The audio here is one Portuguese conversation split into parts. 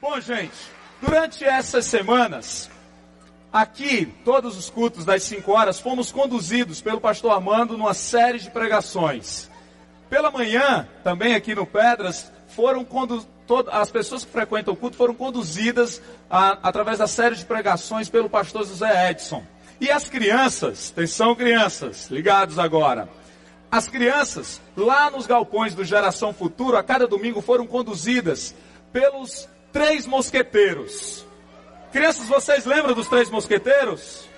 Bom, gente, durante essas semanas, aqui, todos os cultos das 5 horas, fomos conduzidos pelo pastor Armando numa série de pregações. Pela manhã, também aqui no Pedras, foram as pessoas que frequentam o culto foram conduzidas a, através da série de pregações pelo pastor José Edson. E as crianças, atenção crianças, ligados agora. As crianças, lá nos galpões do Geração Futuro, a cada domingo foram conduzidas pelos três mosqueteiros. Crianças, vocês lembram dos três mosqueteiros?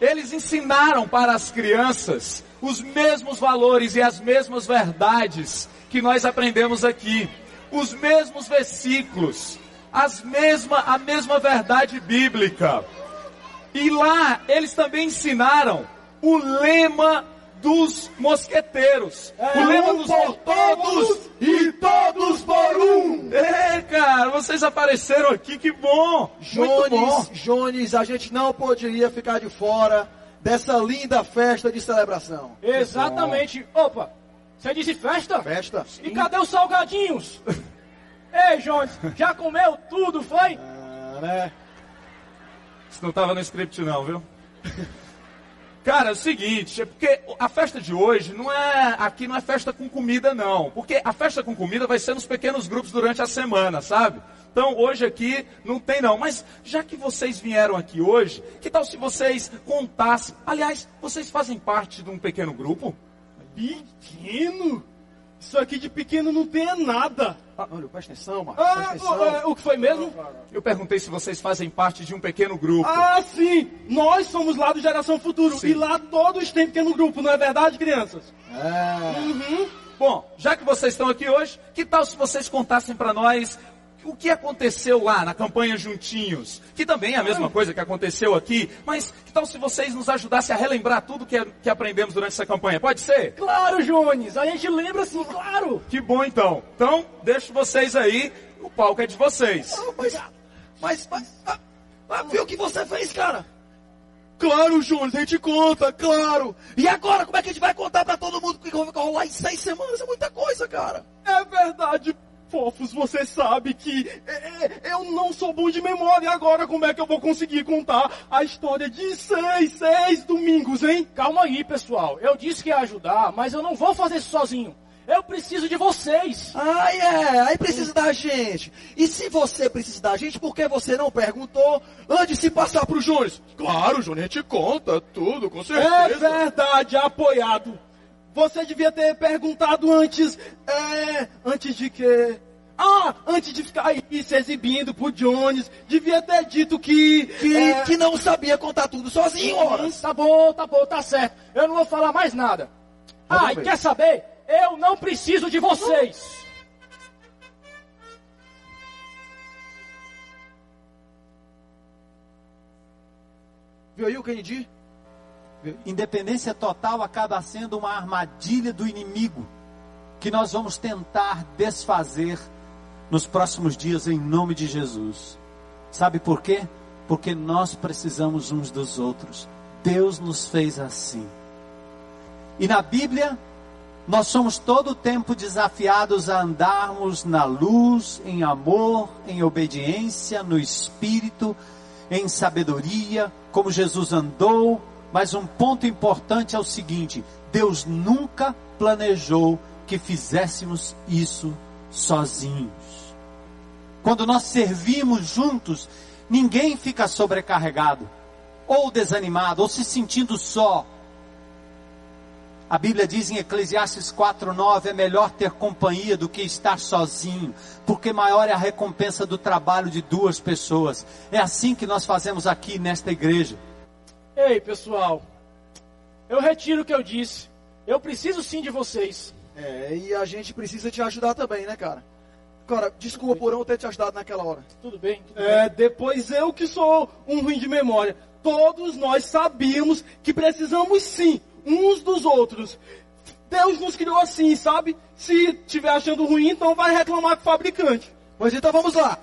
Eles ensinaram para as crianças os mesmos valores e as mesmas verdades que nós aprendemos aqui, os mesmos versículos, as mesma, a mesma verdade bíblica. E lá eles também ensinaram o lema dos mosqueteiros. É o lema um dos por todos e todos por um. É, cara, vocês apareceram aqui, que bom. Jones, Jones, a gente não poderia ficar de fora dessa linda festa de celebração. Exatamente. Opa, você disse festa? Festa. E cadê os salgadinhos? Ei, Jones, já comeu tudo, foi? Ah, né? Isso não estava no script não, viu? Cara, é o seguinte, é porque a festa de hoje não é aqui não é festa com comida não, porque a festa com comida vai ser nos pequenos grupos durante a semana, sabe? Então hoje aqui não tem não, mas já que vocês vieram aqui hoje, que tal se vocês contassem? Aliás, vocês fazem parte de um pequeno grupo? Pequeno? Isso aqui de pequeno não tem nada. Ah, olha, presta atenção, Marcos. Ah, atenção. É, o que foi mesmo? Eu perguntei se vocês fazem parte de um pequeno grupo. Ah, sim! Nós somos lá do Geração Futuro. Sim. E lá todos têm pequeno grupo, não é verdade, crianças? É. Uhum. Bom, já que vocês estão aqui hoje, que tal se vocês contassem para nós o que aconteceu lá na campanha Juntinhos, que também é a mesma coisa que aconteceu aqui, mas que tal se vocês nos ajudassem a relembrar tudo que, que aprendemos durante essa campanha? Pode ser? Claro, Jones, a gente lembra sim, claro. Que bom então. Então, deixo vocês aí, o palco é de vocês. Ah, mas, mas, mas, ah, ah, viu o que você fez, cara? Claro, Jones, a gente conta, claro. E agora, como é que a gente vai contar para todo mundo que vai rolar em seis semanas? É muita coisa, cara. É verdade, Fofos, você sabe que é, é, eu não sou bom de memória. Agora, como é que eu vou conseguir contar a história de seis, seis domingos, hein? Calma aí, pessoal. Eu disse que ia ajudar, mas eu não vou fazer isso sozinho. Eu preciso de vocês. Ah, é. Aí precisa da gente. E se você precisa da gente, por que você não perguntou antes de se passar pro Júnior? Claro, Júnior, a gente conta tudo, com certeza. É verdade, apoiado. Você devia ter perguntado antes. É, antes de quê? Ah, antes de ficar aí se exibindo pro Jones, devia ter dito que. Que, é... que não sabia contar tudo sozinho, ora. Tá bom, tá bom, tá certo. Eu não vou falar mais nada. Ah, e quer saber? Eu não preciso de vocês. Viu aí o Kennedy? Independência total acaba sendo uma armadilha do inimigo que nós vamos tentar desfazer nos próximos dias em nome de Jesus. Sabe por quê? Porque nós precisamos uns dos outros. Deus nos fez assim. E na Bíblia, nós somos todo o tempo desafiados a andarmos na luz, em amor, em obediência, no espírito, em sabedoria, como Jesus andou, mas um ponto importante é o seguinte: Deus nunca planejou que fizéssemos isso sozinhos. Quando nós servimos juntos, ninguém fica sobrecarregado, ou desanimado, ou se sentindo só. A Bíblia diz em Eclesiastes 4:9 é melhor ter companhia do que estar sozinho, porque maior é a recompensa do trabalho de duas pessoas. É assim que nós fazemos aqui nesta igreja. Ei, pessoal, eu retiro o que eu disse. Eu preciso sim de vocês. É, e a gente precisa te ajudar também, né, cara? Cara, desculpa por não ter te ajudado naquela hora. Tudo bem? Tudo é, bem. depois eu que sou um ruim de memória. Todos nós sabíamos que precisamos sim uns dos outros. Deus nos criou assim, sabe? Se tiver achando ruim, então vai reclamar com o fabricante. Pois então vamos lá.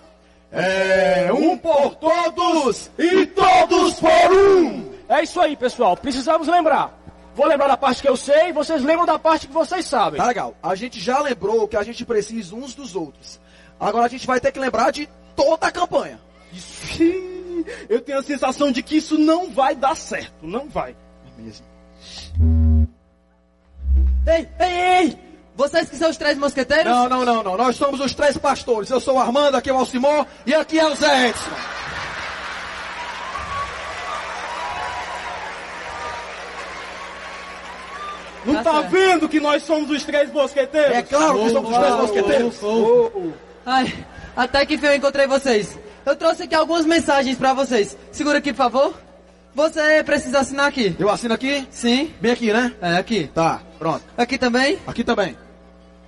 É um por todos e todos por um. É isso aí, pessoal. Precisamos lembrar. Vou lembrar da parte que eu sei, vocês lembram da parte que vocês sabem. Tá legal. A gente já lembrou que a gente precisa uns dos outros. Agora a gente vai ter que lembrar de toda a campanha. Eu tenho a sensação de que isso não vai dar certo. Não vai. É mesmo. Ei, ei, ei! Vocês que são os três mosqueteiros? Não, não, não, não. Nós somos os três pastores. Eu sou o Armando, aqui é o Alcimor e aqui é o Zé Edson. Não tá, tá vendo que nós somos os três mosqueteiros? É claro que somos os três mosqueteiros. Oh. Ai, até que enfim eu encontrei vocês. Eu trouxe aqui algumas mensagens para vocês. Segura aqui, por favor. Você precisa assinar aqui. Eu assino aqui? Sim. Bem aqui, né? É, aqui. Tá, pronto. Aqui também? Aqui também.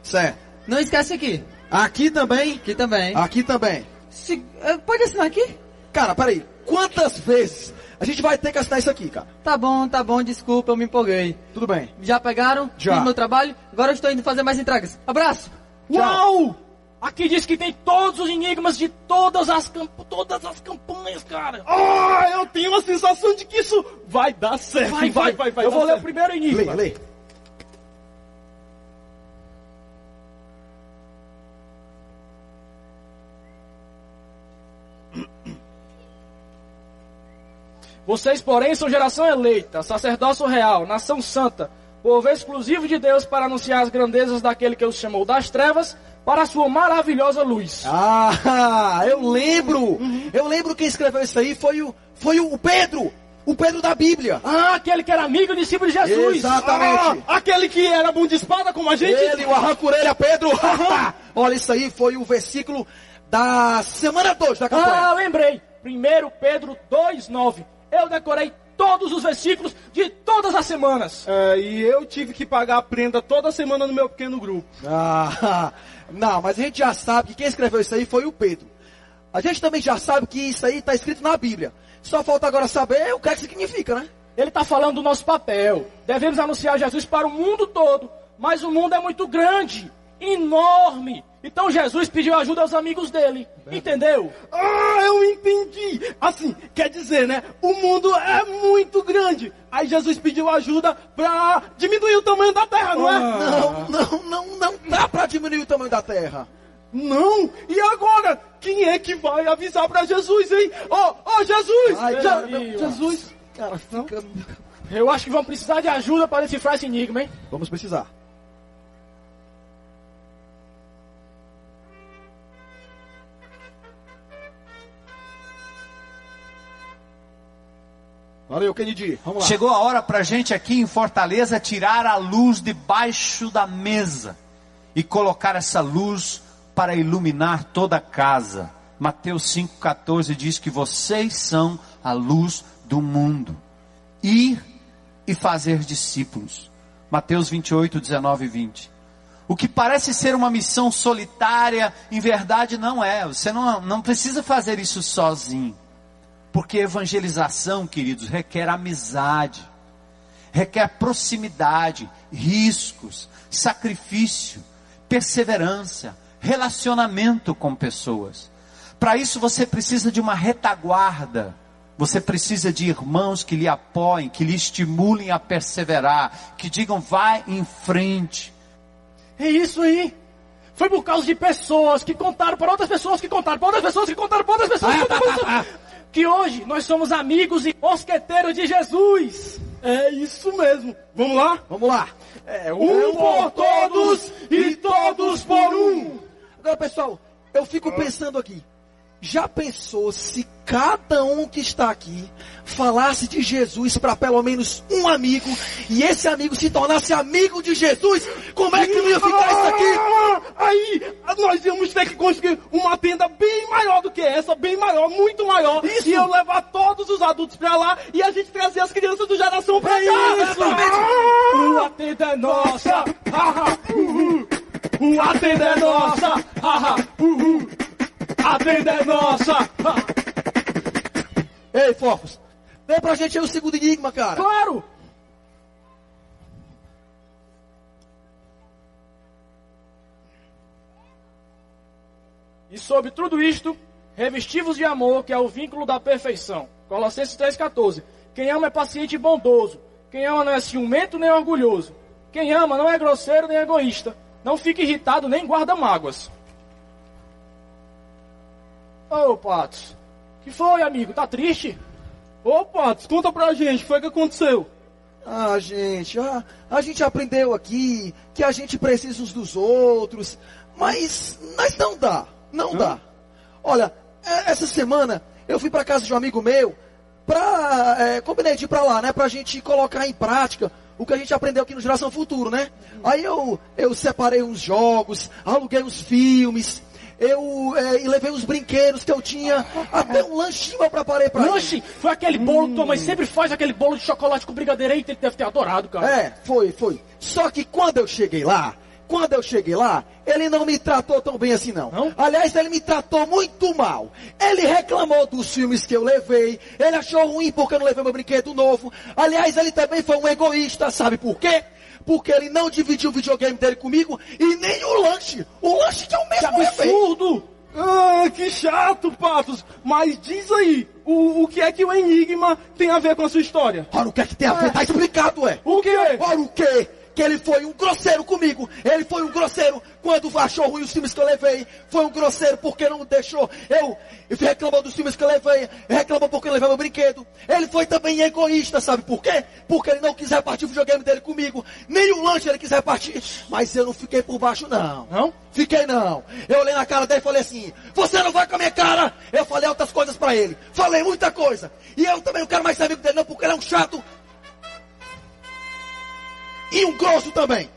Certo. Não esquece aqui. Aqui também? Aqui também. Aqui também. Se, eh, pode assinar aqui? Cara, peraí. Quantas vezes a gente vai ter que assinar isso aqui, cara? Tá bom, tá bom, desculpa, eu me empolguei. Tudo bem. Já pegaram? Já. Fiz meu trabalho, agora eu estou indo fazer mais entregas. Abraço! Uau! Aqui diz que tem todos os enigmas de todas as, todas as campanhas, cara. Ah, eu tenho uma sensação de que isso vai dar certo. Vai, vai, vai. vai eu vou certo. ler o primeiro enigma. Leia, leia. Vocês, porém, são geração eleita, sacerdócio real, nação santa, povo exclusivo de Deus para anunciar as grandezas daquele que os chamou das trevas para a sua maravilhosa luz. Ah, eu lembro. Eu lembro quem escreveu isso aí foi o, foi o Pedro. O Pedro da Bíblia. Ah, aquele que era amigo e discípulo de Jesus. Exatamente. Ah, aquele que era bom de espada como a gente. Ele, o arrancurelha Pedro. Olha, isso aí foi o versículo da semana 2 da campanha. Ah, lembrei. 1 Pedro 2,9. Eu decorei todos os versículos de todas as semanas. É, e eu tive que pagar a prenda toda semana no meu pequeno grupo. Ah, não, mas a gente já sabe que quem escreveu isso aí foi o Pedro. A gente também já sabe que isso aí está escrito na Bíblia. Só falta agora saber o que é que significa, né? Ele está falando do nosso papel. Devemos anunciar Jesus para o mundo todo. Mas o mundo é muito grande, enorme. Então Jesus pediu ajuda aos amigos dele. Entendeu? Ah, eu entendi. Assim, quer dizer, né? O mundo é muito grande. Aí Jesus pediu ajuda para diminuir o tamanho da terra, não é? Não, não, não, não dá para diminuir o tamanho da terra. Não! E agora? Quem é que vai avisar para Jesus, hein? Ó, oh, oh, Jesus! Ai, Já, Jesus! Cara, fica... Eu acho que vamos precisar de ajuda para decifrar esse enigma, hein? Vamos precisar. Kennedy. Vamos lá. Chegou a hora para a gente aqui em Fortaleza tirar a luz debaixo da mesa e colocar essa luz para iluminar toda a casa. Mateus 5,14 diz que vocês são a luz do mundo. Ir e fazer discípulos. Mateus 28, 19 e 20. O que parece ser uma missão solitária, em verdade não é. Você não, não precisa fazer isso sozinho. Porque evangelização, queridos, requer amizade, requer proximidade, riscos, sacrifício, perseverança, relacionamento com pessoas. Para isso você precisa de uma retaguarda. Você precisa de irmãos que lhe apoiem, que lhe estimulem a perseverar, que digam vai em frente. É isso aí. Foi por causa de pessoas que contaram para outras pessoas, que contaram para outras pessoas, que contaram para outras pessoas. Ah, tá, tá, tá que hoje nós somos amigos e mosqueteiros de Jesus. É isso mesmo. Vamos lá? Vamos lá. É um, um por todos e todos por um. Agora, pessoal, eu fico pensando aqui. Já pensou se cada um que está aqui falasse de Jesus para pelo menos um amigo e esse amigo se tornasse amigo de Jesus? Como é que não ia ficar isso aqui? Aí nós íamos ter que conseguir uma tenda bem maior do que essa, bem maior, muito maior. Isso. E eu levar todos os adultos para lá e a gente trazer as crianças do geração para cá. Isso, a tenda é nossa. A tenda é nossa. A tenda é nossa! Ei, fofos, vem pra gente aí o segundo enigma, cara. Claro! E sobre tudo isto, revestivos de amor, que é o vínculo da perfeição. Colossenses 3,14. Quem ama é paciente e bondoso. Quem ama não é ciumento nem orgulhoso. Quem ama não é grosseiro nem egoísta. Não fica irritado nem guarda mágoas. Ô, Patos. Que foi, amigo? Tá triste? Ô, Patos, conta pra gente, o que foi que aconteceu? Ah, gente, a, a gente aprendeu aqui que a gente precisa uns dos outros, mas, mas não dá, não dá. Olha, é, essa semana eu fui pra casa de um amigo meu, pra, é, combinei de ir pra lá, né, pra gente colocar em prática o que a gente aprendeu aqui no Geração Futuro, né? Aí eu, eu separei uns jogos, aluguei uns filmes, eu é, e levei os brinquedos que eu tinha, até um lanchinho eu preparei pra ele. Lanche? Foi aquele bolo que tua mãe sempre faz, aquele bolo de chocolate com brigadeiro. Ele deve ter adorado, cara. É, foi, foi. Só que quando eu cheguei lá, quando eu cheguei lá, ele não me tratou tão bem assim não. Não? Aliás, ele me tratou muito mal. Ele reclamou dos filmes que eu levei. Ele achou ruim porque eu não levei meu brinquedo novo. Aliás, ele também foi um egoísta, sabe por quê? Porque ele não dividiu o videogame dele comigo e nem o lanche. O lanche que eu Que mesmo levei. absurdo! Ah, que chato, Patos. Mas diz aí, o, o que é que o Enigma tem a ver com a sua história? Ora, o que é que tem a ver? Tá explicado, é. O quê? Ora, o quê? Que ele foi um grosseiro comigo. Ele foi um grosseiro quando achou ruim os filmes que eu levei. Foi um grosseiro porque não deixou. Eu, eu reclamou dos filmes que eu levei. Reclamou porque eu levei meu brinquedo. Ele foi também egoísta, sabe por quê? Porque ele não quis repartir o videogame dele comigo. Nem o lanche ele quis repartir. Mas eu não fiquei por baixo, não. Não? Fiquei não. Eu olhei na cara dele e falei assim: Você não vai com a minha cara. Eu falei outras coisas pra ele. Falei muita coisa. E eu também não quero mais ser amigo dele, não, porque ele é um chato. E um grosso também.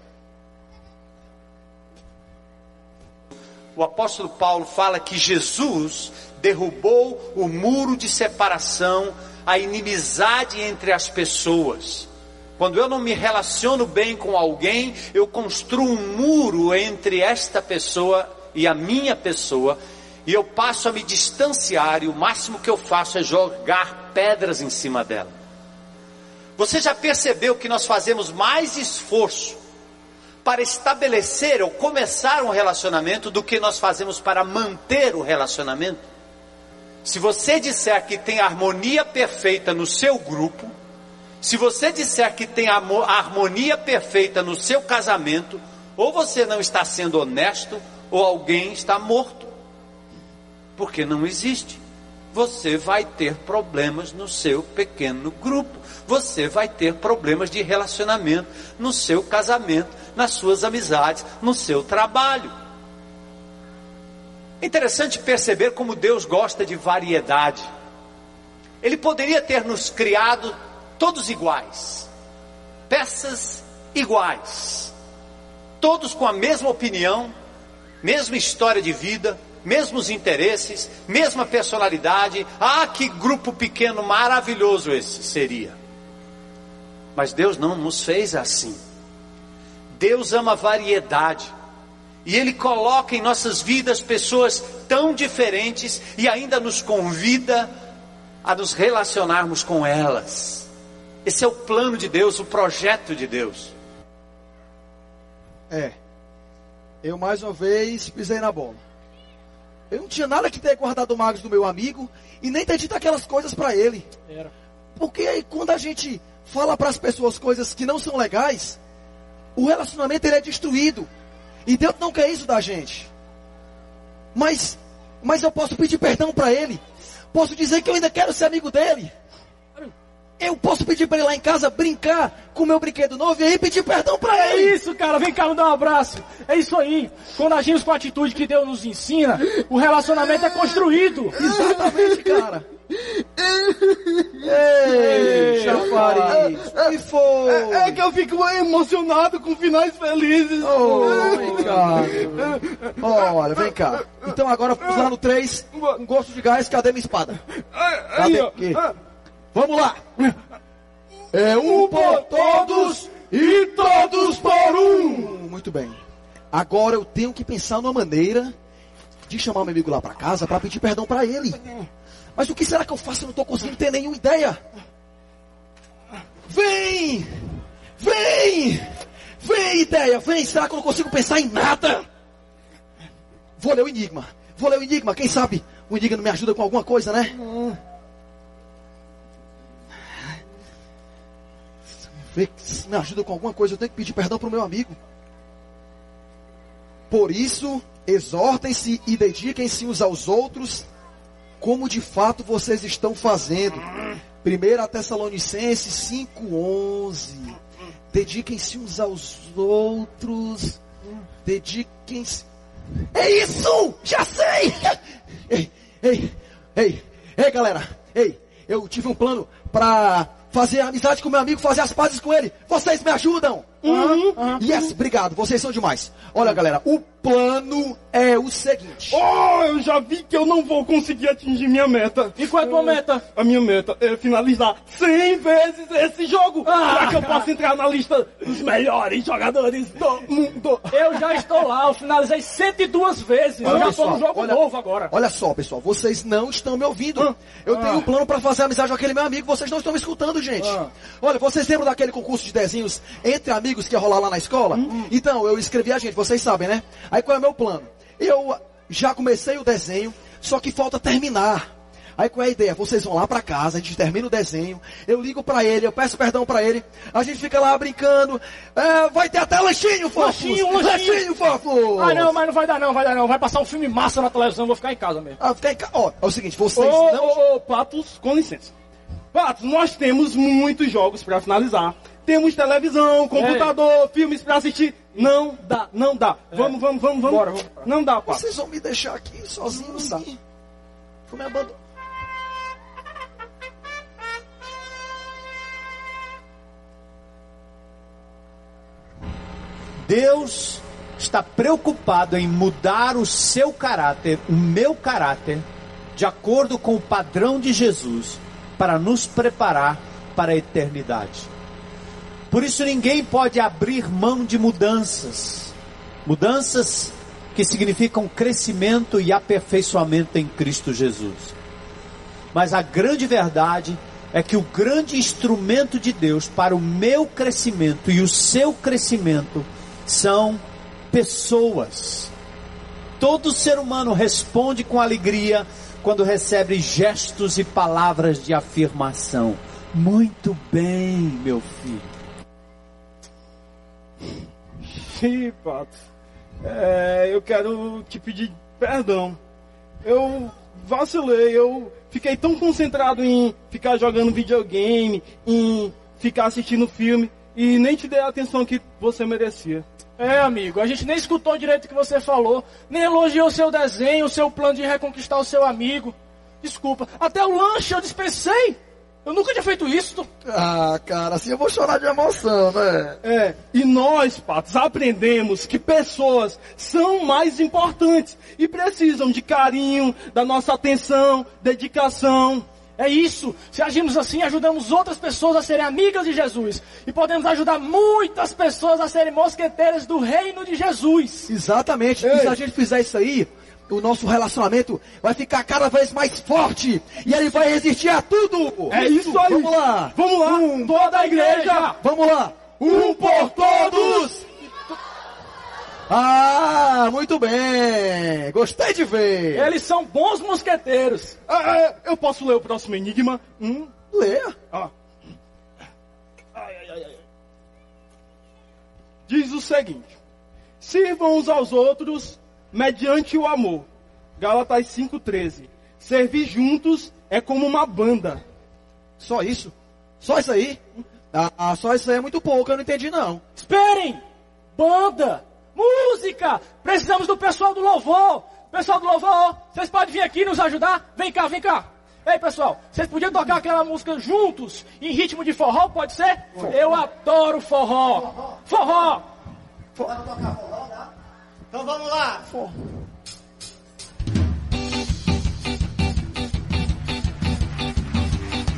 O apóstolo Paulo fala que Jesus derrubou o muro de separação, a inimizade entre as pessoas. Quando eu não me relaciono bem com alguém, eu construo um muro entre esta pessoa e a minha pessoa, e eu passo a me distanciar, e o máximo que eu faço é jogar pedras em cima dela. Você já percebeu que nós fazemos mais esforço para estabelecer ou começar um relacionamento do que nós fazemos para manter o relacionamento? Se você disser que tem harmonia perfeita no seu grupo, se você disser que tem a harmonia perfeita no seu casamento, ou você não está sendo honesto, ou alguém está morto. Porque não existe. Você vai ter problemas no seu pequeno grupo. Você vai ter problemas de relacionamento no seu casamento, nas suas amizades, no seu trabalho. É interessante perceber como Deus gosta de variedade. Ele poderia ter nos criado todos iguais, peças iguais, todos com a mesma opinião, mesma história de vida, mesmos interesses, mesma personalidade. Ah, que grupo pequeno maravilhoso esse seria. Mas Deus não nos fez assim. Deus ama variedade. E Ele coloca em nossas vidas pessoas tão diferentes e ainda nos convida a nos relacionarmos com elas. Esse é o plano de Deus, o projeto de Deus. É. Eu mais uma vez pisei na bola. Eu não tinha nada que ter guardado magos do meu amigo e nem ter dito aquelas coisas para ele. Era. Porque aí quando a gente fala para as pessoas coisas que não são legais, o relacionamento ele é destruído. E Deus não quer isso da gente. Mas, mas eu posso pedir perdão para ele. Posso dizer que eu ainda quero ser amigo dele. Eu posso pedir para ele lá em casa brincar com o meu brinquedo novo e aí pedir perdão para É ele. isso, cara. Vem cá, me dá um abraço. É isso aí. Quando agimos com a atitude que Deus nos ensina, o relacionamento é construído. Exatamente, cara. Ei, chafariz. O que foi? É, é que eu fico emocionado com finais felizes. Oh, vem cá. Olha, vem cá. Então agora, lá no 3, um gosto de gás, cadê minha espada? Aí, Cadê? Aqui. Vamos lá. É um por todos e todos por um. Muito bem. Agora eu tenho que pensar numa maneira de chamar meu amigo lá para casa para pedir perdão para ele. Mas o que será que eu faço? Eu não estou conseguindo ter nenhuma ideia. Vem! Vem! Vem, ideia! Vem! Será que eu não consigo pensar em nada? Vou ler o enigma. Vou ler o enigma. Quem sabe o enigma me ajuda com alguma coisa, né? Se me ajuda com alguma coisa. Eu tenho que pedir perdão para o meu amigo. Por isso, exortem-se e dediquem-se uns aos outros como de fato vocês estão fazendo. 1 Tessalonicenses 5,11. Dediquem-se uns aos outros. Dediquem-se. É isso! Já sei! Ei, ei, ei, ei, galera. Ei, eu tive um plano para fazer amizade com meu amigo, fazer as pazes com ele. Vocês me ajudam? Uhum, uhum, yes, obrigado, vocês são demais. Olha, galera, o plano é o seguinte. Oh, eu já vi que eu não vou conseguir atingir minha meta. E qual é a tua meta? A minha meta é finalizar 100 vezes esse jogo. Ah, para que eu possa entrar na lista dos melhores jogadores do mundo. Eu já estou lá, eu finalizei 102 vezes. Olha, eu já estou no jogo olha, novo agora. Olha só, pessoal, vocês não estão me ouvindo. Ah, eu ah. tenho um plano para fazer amizade com aquele meu amigo, vocês não estão me escutando, gente. Ah. Olha, vocês lembram daquele concurso de desenhos entre amigos que ia rolar lá na escola? Hum. Então, eu escrevi a gente, vocês sabem, né? Aí qual é o meu plano? Eu já comecei o desenho, só que falta terminar. Aí qual é a ideia? Vocês vão lá para casa, a gente termina o desenho, eu ligo para ele, eu peço perdão para ele, a gente fica lá brincando. É, vai ter até lanchinho, fofo! Lanchinho, lanchinho, lanchinho, fofo! Ah, não, mas não vai dar não, vai dar não. Vai passar um filme massa na televisão, vou ficar em casa mesmo. Ah, ficar em casa. Ó, é o seguinte, vocês ô, não... Ô, ô, Patos, com licença. Patos, nós temos muitos jogos para finalizar. Temos televisão, computador, é. filmes para assistir. Não dá, não dá. É. Vamos, vamos, vamos, vamos. Bora, vamos. Não dá, pá. Vocês vão me deixar aqui sozinho não assim? Vou me abandonar. Deus está preocupado em mudar o seu caráter, o meu caráter, de acordo com o padrão de Jesus, para nos preparar para a eternidade. Por isso ninguém pode abrir mão de mudanças. Mudanças que significam crescimento e aperfeiçoamento em Cristo Jesus. Mas a grande verdade é que o grande instrumento de Deus para o meu crescimento e o seu crescimento são pessoas. Todo ser humano responde com alegria quando recebe gestos e palavras de afirmação. Muito bem, meu filho. Sim, Pato. É, eu quero te pedir perdão. Eu vacilei, eu fiquei tão concentrado em ficar jogando videogame, em ficar assistindo filme, e nem te dei a atenção que você merecia. É, amigo, a gente nem escutou direito o que você falou, nem elogiou seu desenho, o seu plano de reconquistar o seu amigo. Desculpa, até o lanche eu dispensei. Eu nunca tinha feito isso. Ah, cara, assim eu vou chorar de emoção, né? É, e nós, Patos, aprendemos que pessoas são mais importantes e precisam de carinho, da nossa atenção, dedicação. É isso. Se agimos assim, ajudamos outras pessoas a serem amigas de Jesus. E podemos ajudar muitas pessoas a serem mosqueteiras do reino de Jesus. Exatamente. Ei. E se a gente fizer isso aí, o nosso relacionamento vai ficar cada vez mais forte e ele vai resistir a tudo. É isso aí. Vamos lá. Vamos lá. Um, Toda a igreja. Vamos lá. Um por todos. Ah, muito bem. Gostei de ver. Eles são bons mosqueteiros. Ah, é, eu posso ler o próximo enigma? Hum? Leia. Ah. Ai, ai, ai, Diz o seguinte: Sirvam uns aos outros mediante o amor. Gálatas 5,13. Servir juntos é como uma banda. Só isso? Só isso aí? Ah, só isso aí é muito pouco, eu não entendi não. Esperem! Banda! Música! Precisamos do pessoal do louvor! Pessoal do louvor, vocês podem vir aqui nos ajudar? Vem cá, vem cá! Ei pessoal, vocês podiam tocar aquela música juntos, em ritmo de forró, pode ser? Forró. Eu adoro forró! Forró! forró. Pode tocar forró, tá? Então vamos lá.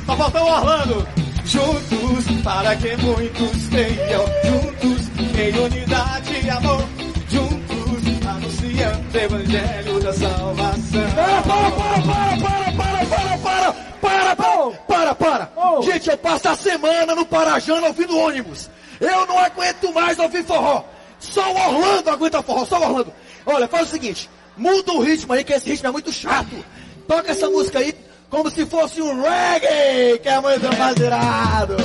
Só faltou o Orlando. Juntos, para que muitos tenham. Juntos, em unidade e amor. Juntos, anunciando o evangelho da salvação. Para, para, para, para, para, para, para, para, para, para, para. Oh. Gente, eu passo a semana no Parajana ouvindo ônibus. Eu não aguento mais ouvir forró. Só o Orlando aguenta forró, só o Orlando. Olha, faz o seguinte, muda o ritmo aí, que esse ritmo é muito chato. Toca essa música aí como se fosse um reggae, que é muito mais irado.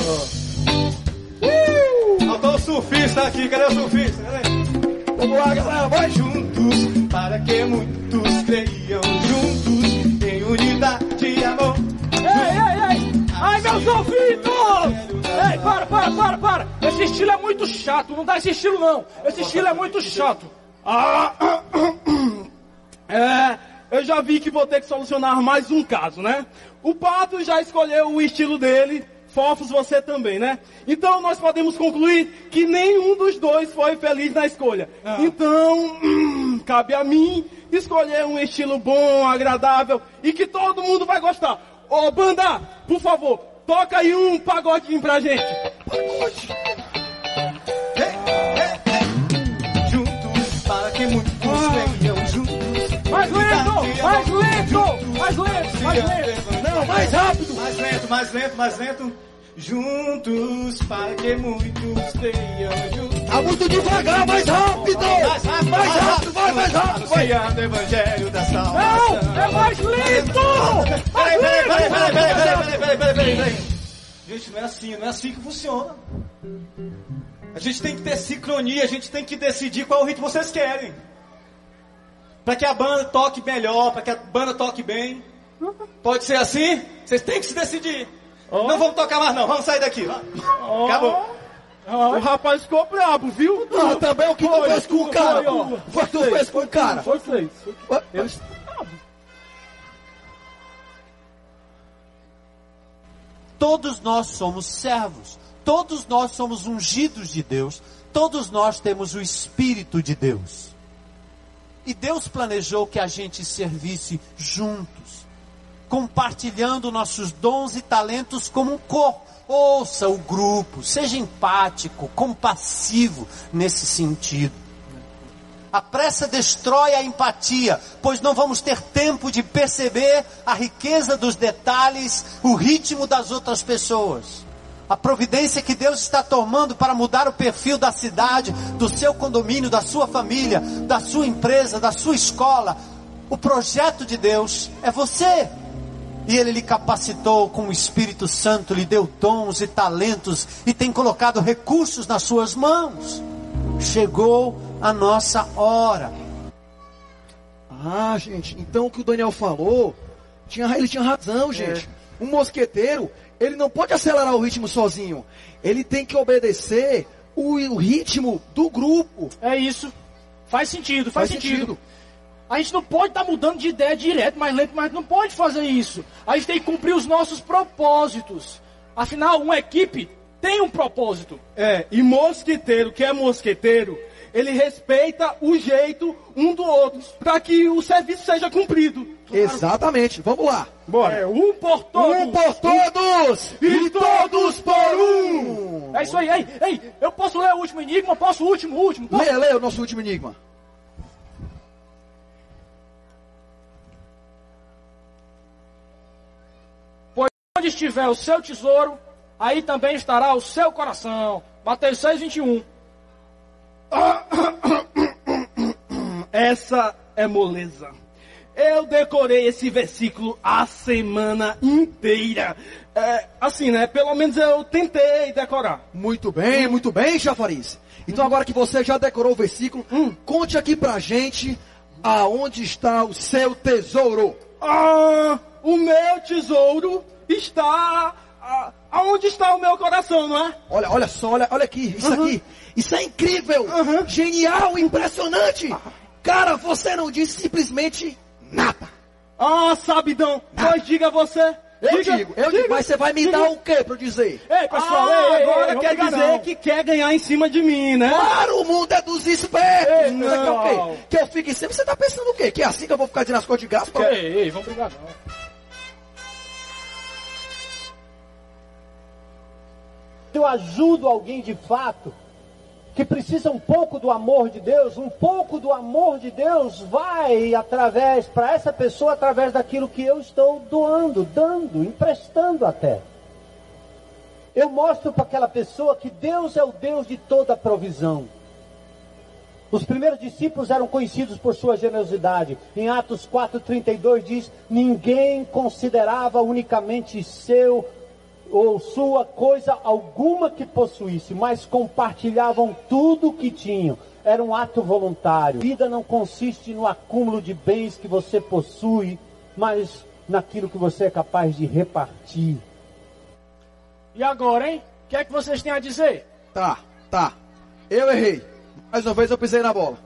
Uh! Faltou o surfista aqui, cadê o surfista? Vamos lá, galera, vai juntos, para que muitos creiam juntos, em unidade meus ouvidos! Ei, para, para, para, para! Esse estilo é muito chato, não dá esse estilo não. Esse estilo é muito chato. Ah, é, eu já vi que vou ter que solucionar mais um caso, né? O Pato já escolheu o estilo dele, fofos você também, né? Então nós podemos concluir que nenhum dos dois foi feliz na escolha. Ah. Então, cabe a mim escolher um estilo bom, agradável e que todo mundo vai gostar. Ô, banda, por favor, toca aí um pagodinho pra gente. Juntos, para que muitos venham juntos. Mais lento, mais lento, mais lento, mais lento. Não, mais rápido. Mais lento, mais lento, mais lento. Juntos, para que muitos venham juntos. Tá muito devagar, mais rápido! Mais rápido, mais rápido, vai mais rápido! Vai. Anunciando o evangelho da salvação. Não, é mais lento. Peraí, peraí, peraí, peraí, peraí, peraí, peraí, peraí, peraí. Gente, não é assim, não é assim que funciona. A gente tem que ter sincronia, a gente tem que decidir qual ritmo vocês querem. Para que a banda toque melhor, para que a banda toque bem. Pode ser assim? Vocês têm que se decidir. Não vamos tocar mais não, vamos sair daqui. Acabou. O rapaz ficou brabo, viu? Ah, também o que tu fez com o cara? Foi o que tu fez com o cara? Foi seis. Eu- Todos nós somos servos, todos nós somos ungidos de Deus, todos nós temos o Espírito de Deus. E Deus planejou que a gente servisse juntos, compartilhando nossos dons e talentos como um corpo. Ouça o grupo, seja empático, compassivo nesse sentido. A pressa destrói a empatia, pois não vamos ter tempo de perceber a riqueza dos detalhes, o ritmo das outras pessoas. A providência que Deus está tomando para mudar o perfil da cidade, do seu condomínio, da sua família, da sua empresa, da sua escola. O projeto de Deus é você. E Ele lhe capacitou com o Espírito Santo, lhe deu dons e talentos e tem colocado recursos nas suas mãos. Chegou a nossa hora. Ah, gente, então o que o Daniel falou, tinha, ele tinha razão, gente. Um mosqueteiro, ele não pode acelerar o ritmo sozinho. Ele tem que obedecer o, o ritmo do grupo. É isso. Faz sentido, faz, Faz sentido. sentido. A gente não pode estar mudando de ideia direto, mais lento, mas não pode fazer isso. A gente tem que cumprir os nossos propósitos. Afinal, uma equipe tem um propósito. É, e mosqueteiro, que é mosqueteiro, ele respeita o jeito um do outro, para que o serviço seja cumprido. Exatamente, vamos lá. Bora. É, um por todos. Um por todos e todos por um. É isso aí, ei, ei, eu posso ler o último enigma? Posso o último, o último? Posso? Leia, leia o nosso último enigma. Onde estiver o seu tesouro, aí também estará o seu coração. Mateus 6, 21. Essa é moleza. Eu decorei esse versículo a semana inteira. É, assim, né? Pelo menos eu tentei decorar. Muito bem, muito bem, Chafariz. Então agora que você já decorou o versículo, conte aqui pra gente aonde está o seu tesouro. Ah, o meu tesouro está. aonde está o meu coração, não é? Olha, olha só, olha, olha aqui, isso aqui. Isso é incrível, genial, impressionante. Cara, você não disse simplesmente nada. Ah, sabidão, pois diga você. Eu diga, digo, eu diga, digo, mas você vai me diga. dar o quê pra eu dizer? Ei, pessoal, Ah, ei, agora ei, quer dizer não. que quer ganhar em cima de mim, né? Claro, o mundo é dos espertos. Ei, Você quer o não. quê? Que eu fique sempre. Você tá pensando o quê? Que é assim que eu vou ficar dizendo as coisas de graça? pra- Ei, ei, vamos brigar não. Eu ajudo alguém de fato, que precisa um pouco do amor de Deus, um pouco do amor de Deus vai através, para essa pessoa, através daquilo que eu estou doando, dando, emprestando até. Eu mostro para aquela pessoa que Deus é o Deus de toda provisão. Os primeiros discípulos eram conhecidos por sua generosidade. Em Atos 4:32 diz: "Ninguém considerava unicamente seu ou sua coisa alguma que possuísse, mas compartilhavam tudo o que tinham. Era um ato voluntário. Vida não consiste no acúmulo de bens que você possui, mas naquilo que você é capaz de repartir. E agora, hein? O que é que vocês têm a dizer? Tá, Tá. Eu errei. Mais uma vez eu pisei na bola.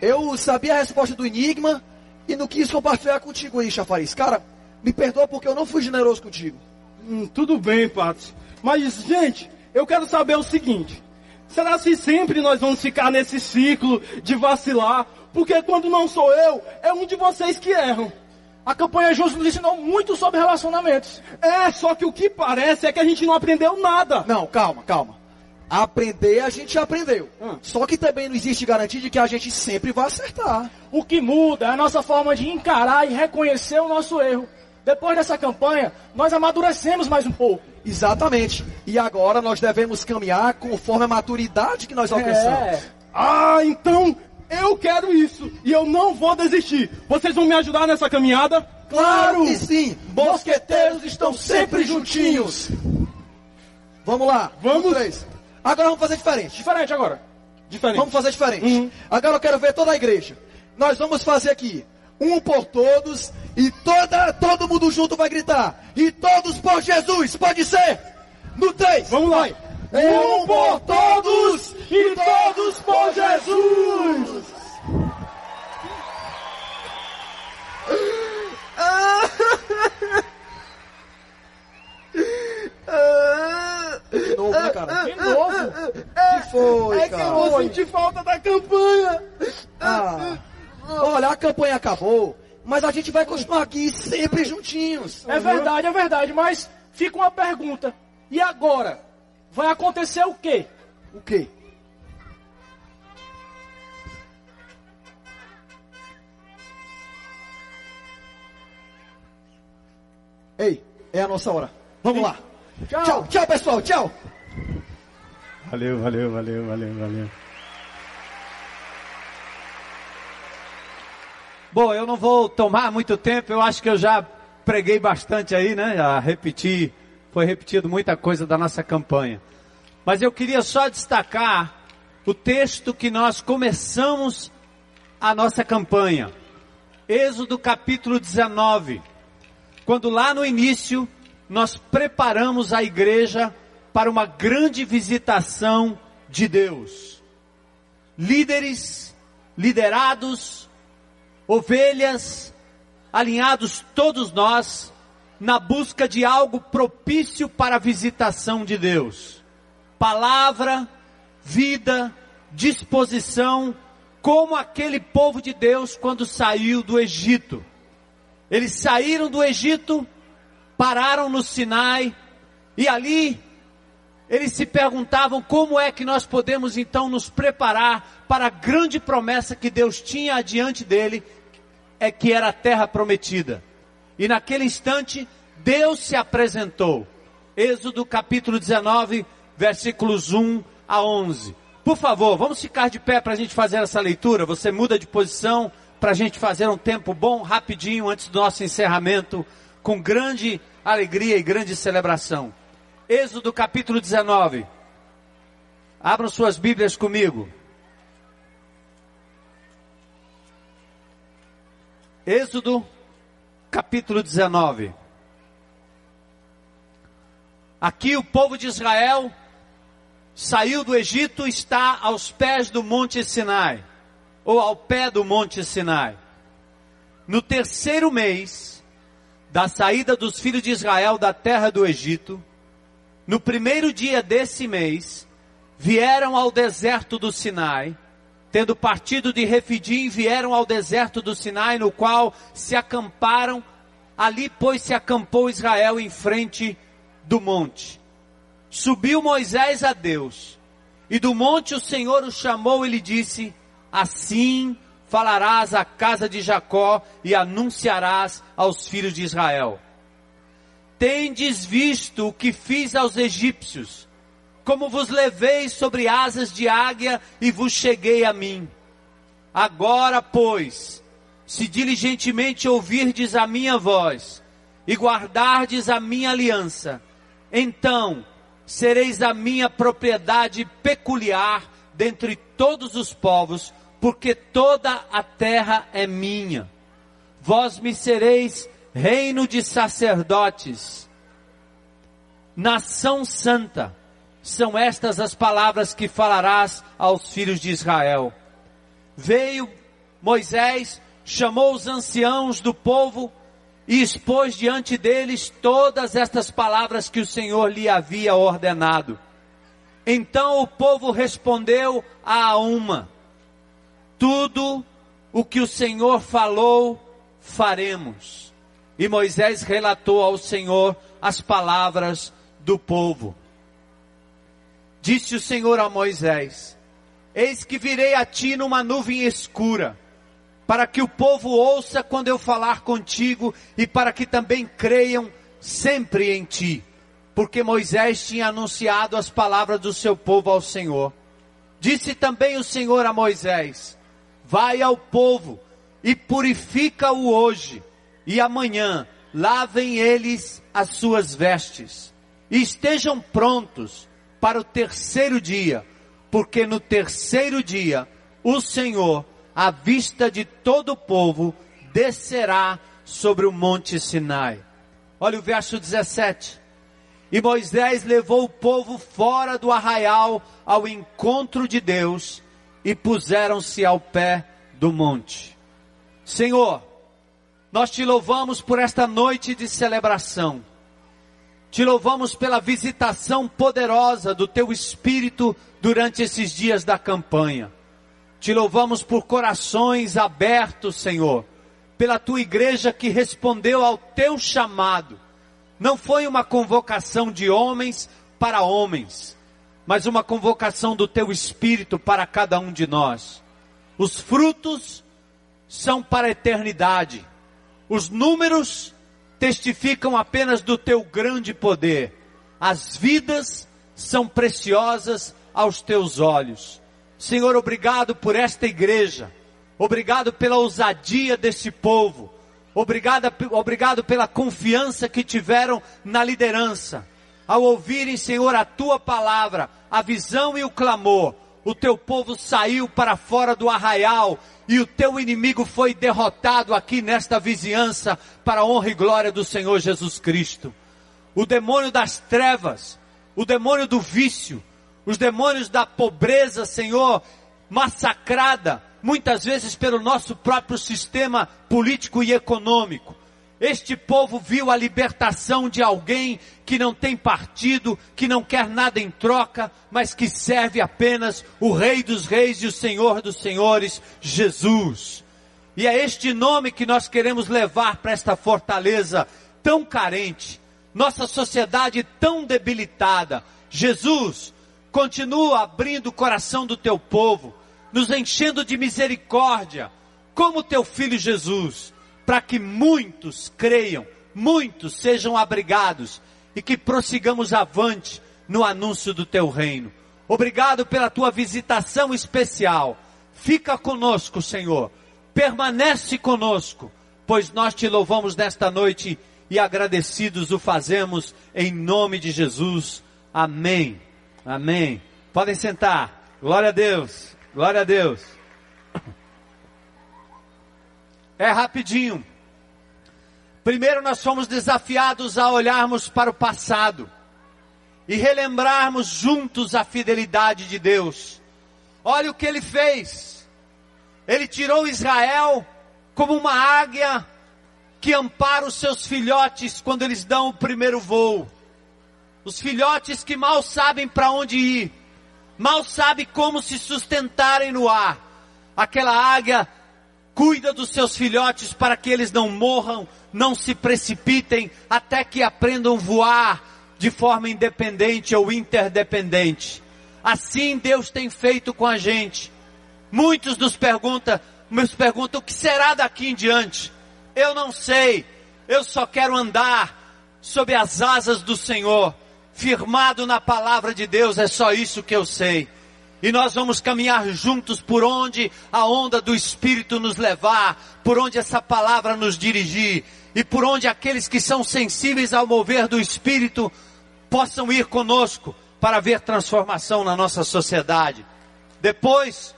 Eu sabia a resposta do enigma e não quis compartilhar contigo aí, Chafariz. Cara, me perdoa porque eu não fui generoso contigo. Hum, tudo bem, Patos. Mas, gente, eu quero saber o seguinte. Será que sempre nós vamos ficar nesse ciclo de vacilar? Porque quando não sou eu, é um de vocês que erram. A campanha Juntos nos ensinou muito sobre relacionamentos. É, só que o que parece é que a gente não aprendeu nada. Não, calma, calma. Aprender a gente aprendeu. Hum. Só que também não existe garantia de que a gente sempre vai acertar. O que muda é a nossa forma de encarar e reconhecer o nosso erro. Depois dessa campanha, nós amadurecemos mais um pouco. Exatamente. E agora nós devemos caminhar conforme a maturidade que nós alcançamos. É. Ah, então eu quero isso e eu não vou desistir. Vocês vão me ajudar nessa caminhada? Claro que sim! Mosqueteiros estão sempre juntinhos! Vamos lá, Vamos. Um, três. Agora vamos fazer diferente. Diferente agora. Diferente. Vamos fazer diferente. Uhum. Agora eu quero ver toda a igreja. Nós vamos fazer aqui um por todos e toda, todo mundo junto vai gritar. E todos por Jesus, pode ser? No três. Vamos lá. Um por todos e todos por Jesus. De novo, né, cara? De novo. que foi, É que cara? eu vou sentir falta da campanha. Ah, olha, a campanha acabou, mas a gente vai continuar aqui sempre juntinhos. É verdade, é verdade, mas fica uma pergunta. E agora? Vai acontecer o quê? O quê? Ei, é a nossa hora. Vamos lá. Tchau. Tchau, tchau, pessoal, tchau. Valeu, valeu, valeu, valeu, valeu. Bom, eu não vou tomar muito tempo, eu acho que eu já preguei bastante aí, né? Já repeti, foi repetido muita coisa da nossa campanha. Mas eu queria só destacar o texto que nós começamos a nossa campanha. Êxodo capítulo 19. Quando lá no início nós preparamos a igreja para uma grande visitação de Deus. Líderes, liderados, ovelhas, alinhados todos nós na busca de algo propício para a visitação de Deus. Palavra, vida, disposição, como aquele povo de Deus quando saiu do Egito. Eles saíram do Egito, pararam no Sinai e ali eles se perguntavam como é que nós podemos então nos preparar para a grande promessa que Deus tinha adiante dele, é que era a terra prometida. E naquele instante, Deus se apresentou. Êxodo capítulo 19, versículos 1 a 11. Por favor, vamos ficar de pé para a gente fazer essa leitura. Você muda de posição para a gente fazer um tempo bom, rapidinho, antes do nosso encerramento, com grande alegria e grande celebração. Êxodo capítulo 19. Abram suas Bíblias comigo. Êxodo capítulo 19. Aqui o povo de Israel saiu do Egito, está aos pés do Monte Sinai, ou ao pé do Monte Sinai. No terceiro mês da saída dos filhos de Israel da terra do Egito, no primeiro dia desse mês, vieram ao deserto do Sinai, tendo partido de Refidim, vieram ao deserto do Sinai, no qual se acamparam, ali pois se acampou Israel em frente do monte. Subiu Moisés a Deus, e do monte o Senhor o chamou e lhe disse: Assim falarás à casa de Jacó e anunciarás aos filhos de Israel. Tendes visto o que fiz aos egípcios, como vos levei sobre asas de águia e vos cheguei a mim. Agora, pois, se diligentemente ouvirdes a minha voz e guardardes a minha aliança, então sereis a minha propriedade peculiar dentre todos os povos, porque toda a terra é minha. Vós me sereis reino de sacerdotes, nação santa. São estas as palavras que falarás aos filhos de Israel. Veio Moisés, chamou os anciãos do povo e expôs diante deles todas estas palavras que o Senhor lhe havia ordenado. Então o povo respondeu a uma: Tudo o que o Senhor falou, faremos. E Moisés relatou ao Senhor as palavras do povo. Disse o Senhor a Moisés: Eis que virei a ti numa nuvem escura, para que o povo ouça quando eu falar contigo e para que também creiam sempre em ti. Porque Moisés tinha anunciado as palavras do seu povo ao Senhor. Disse também o Senhor a Moisés: Vai ao povo e purifica-o hoje, e amanhã lavem eles as suas vestes, e estejam prontos para o terceiro dia, porque no terceiro dia o Senhor, à vista de todo o povo, descerá sobre o monte Sinai. Olha o verso 17. E Moisés levou o povo fora do arraial ao encontro de Deus e puseram-se ao pé do monte. Senhor, nós te louvamos por esta noite de celebração. Te louvamos pela visitação poderosa do teu Espírito durante esses dias da campanha. Te louvamos por corações abertos, Senhor, pela tua igreja que respondeu ao teu chamado. Não foi uma convocação de homens para homens, mas uma convocação do teu Espírito para cada um de nós. Os frutos são para a eternidade. Os números testificam apenas do teu grande poder. As vidas são preciosas aos teus olhos. Senhor, obrigado por esta igreja. Obrigado pela ousadia desse povo. Obrigado, obrigado pela confiança que tiveram na liderança. Ao ouvirem, Senhor, a tua palavra, a visão e o clamor, o teu povo saiu para fora do arraial e o teu inimigo foi derrotado aqui nesta vizinhança para a honra e glória do Senhor Jesus Cristo. O demônio das trevas, o demônio do vício, os demônios da pobreza, Senhor, massacrada muitas vezes pelo nosso próprio sistema político e econômico. Este povo viu a libertação de alguém que não tem partido, que não quer nada em troca, mas que serve apenas o Rei dos Reis e o Senhor dos Senhores, Jesus. E é este nome que nós queremos levar para esta fortaleza tão carente, nossa sociedade tão debilitada. Jesus, continua abrindo o coração do teu povo, nos enchendo de misericórdia, como teu filho Jesus para que muitos creiam, muitos sejam abrigados e que prossigamos avante no anúncio do teu reino. Obrigado pela tua visitação especial. Fica conosco, Senhor. Permanece conosco, pois nós te louvamos nesta noite e agradecidos o fazemos em nome de Jesus. Amém. Amém. Podem sentar. Glória a Deus. Glória a Deus. É rapidinho. Primeiro nós fomos desafiados a olharmos para o passado e relembrarmos juntos a fidelidade de Deus. Olha o que ele fez. Ele tirou Israel como uma águia que ampara os seus filhotes quando eles dão o primeiro voo. Os filhotes que mal sabem para onde ir, mal sabem como se sustentarem no ar. Aquela águia cuida dos seus filhotes para que eles não morram, não se precipitem, até que aprendam voar de forma independente ou interdependente. Assim Deus tem feito com a gente. Muitos nos perguntam, nos perguntam o que será daqui em diante. Eu não sei. Eu só quero andar sob as asas do Senhor, firmado na palavra de Deus, é só isso que eu sei. E nós vamos caminhar juntos por onde a onda do Espírito nos levar, por onde essa palavra nos dirigir, e por onde aqueles que são sensíveis ao mover do Espírito possam ir conosco para ver transformação na nossa sociedade. Depois,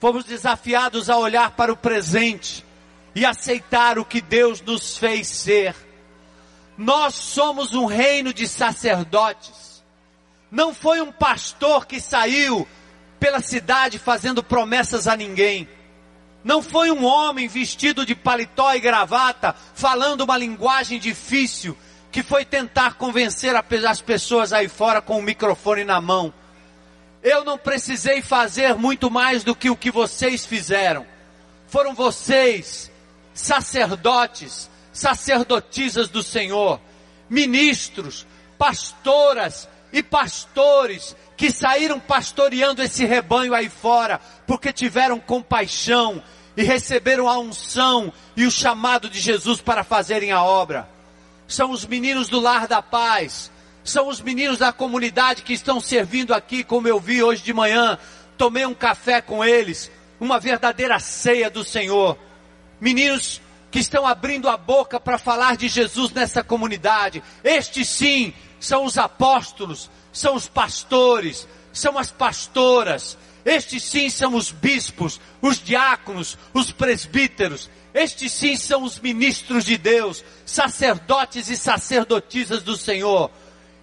fomos desafiados a olhar para o presente e aceitar o que Deus nos fez ser. Nós somos um reino de sacerdotes Não foi um pastor que saiu pela cidade fazendo promessas a ninguém. Não foi um homem vestido de paletó e gravata, falando uma linguagem difícil, que foi tentar convencer as pessoas aí fora com o microfone na mão. Eu não precisei fazer muito mais do que o que vocês fizeram. Foram vocês, sacerdotes, sacerdotisas do Senhor, ministros, pastoras e pastores que saíram pastoreando esse rebanho aí fora, porque tiveram compaixão e receberam a unção e o chamado de Jesus para fazerem a obra. São os meninos do lar da paz, são os meninos da comunidade que estão servindo aqui, como eu vi hoje de manhã. Tomei um café com eles, uma verdadeira ceia do Senhor. Meninos que estão abrindo a boca para falar de Jesus nessa comunidade. Estes sim são os apóstolos, são os pastores, são as pastoras. Estes sim são os bispos, os diáconos, os presbíteros. Estes sim são os ministros de Deus, sacerdotes e sacerdotisas do Senhor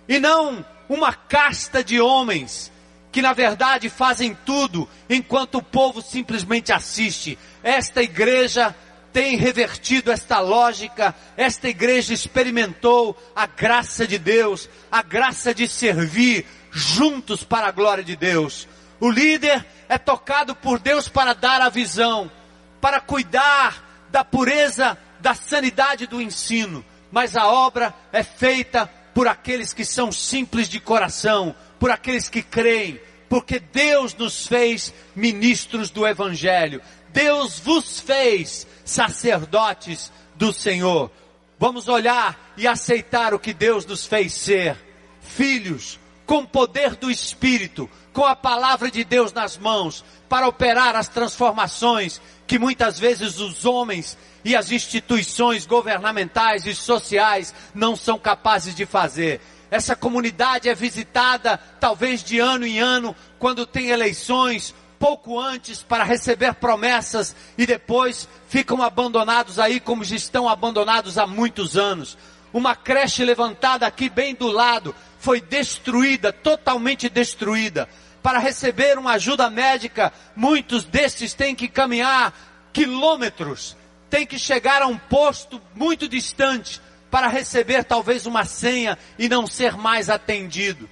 e não uma casta de homens que na verdade fazem tudo enquanto o povo simplesmente assiste. Esta igreja tem revertido esta lógica, esta igreja experimentou a graça de Deus, a graça de servir juntos para a glória de Deus. O líder é tocado por Deus para dar a visão, para cuidar da pureza, da sanidade do ensino, mas a obra é feita por aqueles que são simples de coração, por aqueles que creem, porque Deus nos fez ministros do Evangelho. Deus vos fez sacerdotes do Senhor. Vamos olhar e aceitar o que Deus nos fez ser. Filhos, com poder do Espírito, com a palavra de Deus nas mãos, para operar as transformações que muitas vezes os homens e as instituições governamentais e sociais não são capazes de fazer. Essa comunidade é visitada talvez de ano em ano, quando tem eleições, pouco antes para receber promessas e depois ficam abandonados aí como já estão abandonados há muitos anos. Uma creche levantada aqui bem do lado foi destruída, totalmente destruída. Para receber uma ajuda médica, muitos desses têm que caminhar quilômetros tem que chegar a um posto muito distante para receber talvez uma senha e não ser mais atendido.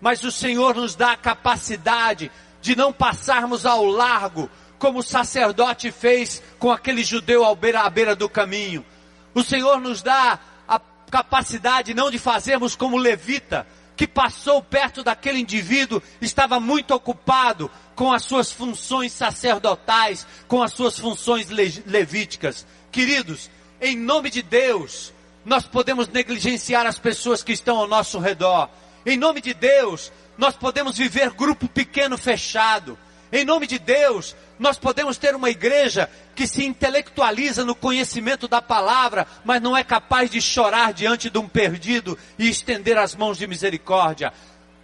Mas o Senhor nos dá a capacidade de não passarmos ao largo, como o sacerdote fez com aquele judeu à beira, à beira do caminho. O Senhor nos dá a capacidade não de fazermos como levita, que passou perto daquele indivíduo, estava muito ocupado com as suas funções sacerdotais, com as suas funções levíticas. Queridos, em nome de Deus, nós podemos negligenciar as pessoas que estão ao nosso redor. Em nome de Deus, nós podemos viver grupo pequeno fechado. Em nome de Deus, nós podemos ter uma igreja que se intelectualiza no conhecimento da palavra, mas não é capaz de chorar diante de um perdido e estender as mãos de misericórdia.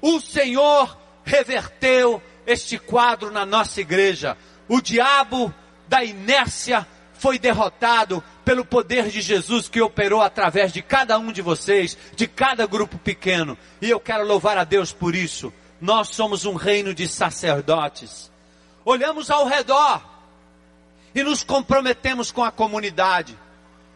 O Senhor reverteu este quadro na nossa igreja. O diabo da inércia foi derrotado pelo poder de Jesus que operou através de cada um de vocês, de cada grupo pequeno. E eu quero louvar a Deus por isso. Nós somos um reino de sacerdotes olhamos ao redor e nos comprometemos com a comunidade.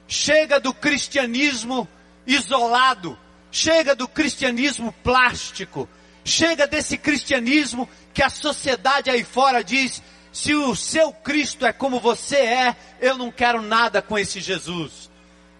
Chega do cristianismo isolado, chega do cristianismo plástico, chega desse cristianismo que a sociedade aí fora diz: se o seu Cristo é como você é, eu não quero nada com esse Jesus.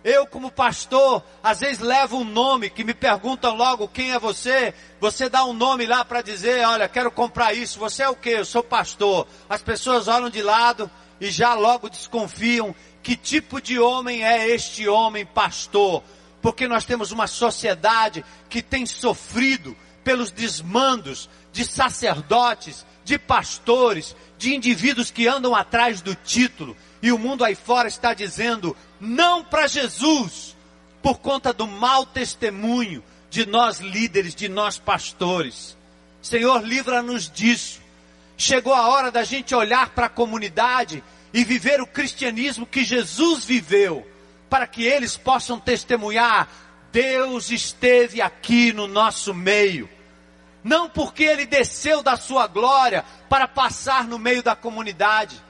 Eu, como pastor, às vezes levo um nome que me perguntam logo quem é você. Você dá um nome lá para dizer, olha, quero comprar isso. Você é o quê? Eu sou pastor. As pessoas olham de lado e já logo desconfiam que tipo de homem é este homem pastor. Porque nós temos uma sociedade que tem sofrido pelos desmandos de sacerdotes, de pastores, de indivíduos que andam atrás do título. E o mundo aí fora está dizendo: não para Jesus, por conta do mau testemunho de nós líderes, de nós pastores. Senhor, livra-nos disso. Chegou a hora da gente olhar para a comunidade e viver o cristianismo que Jesus viveu, para que eles possam testemunhar: Deus esteve aqui no nosso meio. Não porque ele desceu da sua glória para passar no meio da comunidade,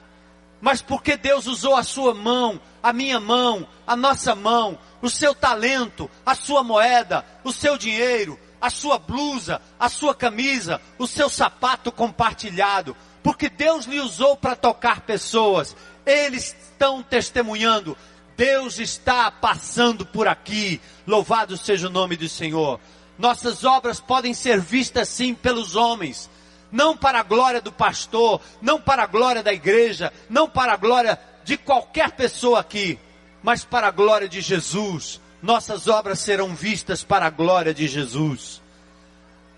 mas porque Deus usou a sua mão, a minha mão, a nossa mão, o seu talento, a sua moeda, o seu dinheiro, a sua blusa, a sua camisa, o seu sapato compartilhado, porque Deus lhe usou para tocar pessoas. Eles estão testemunhando. Deus está passando por aqui. Louvado seja o nome do Senhor. Nossas obras podem ser vistas sim pelos homens, não para a glória do pastor, não para a glória da igreja, não para a glória de qualquer pessoa aqui, mas para a glória de Jesus. Nossas obras serão vistas para a glória de Jesus.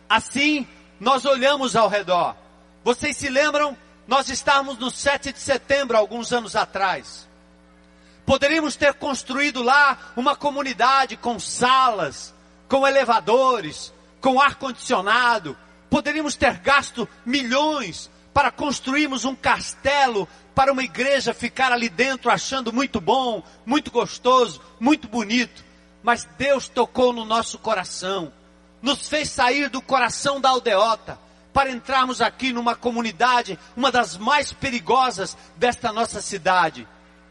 Assim, nós olhamos ao redor. Vocês se lembram? Nós estávamos no 7 de setembro, alguns anos atrás. Poderíamos ter construído lá uma comunidade com salas, com elevadores, com ar-condicionado. Poderíamos ter gasto milhões para construirmos um castelo para uma igreja ficar ali dentro achando muito bom, muito gostoso, muito bonito. Mas Deus tocou no nosso coração, nos fez sair do coração da aldeota para entrarmos aqui numa comunidade, uma das mais perigosas desta nossa cidade.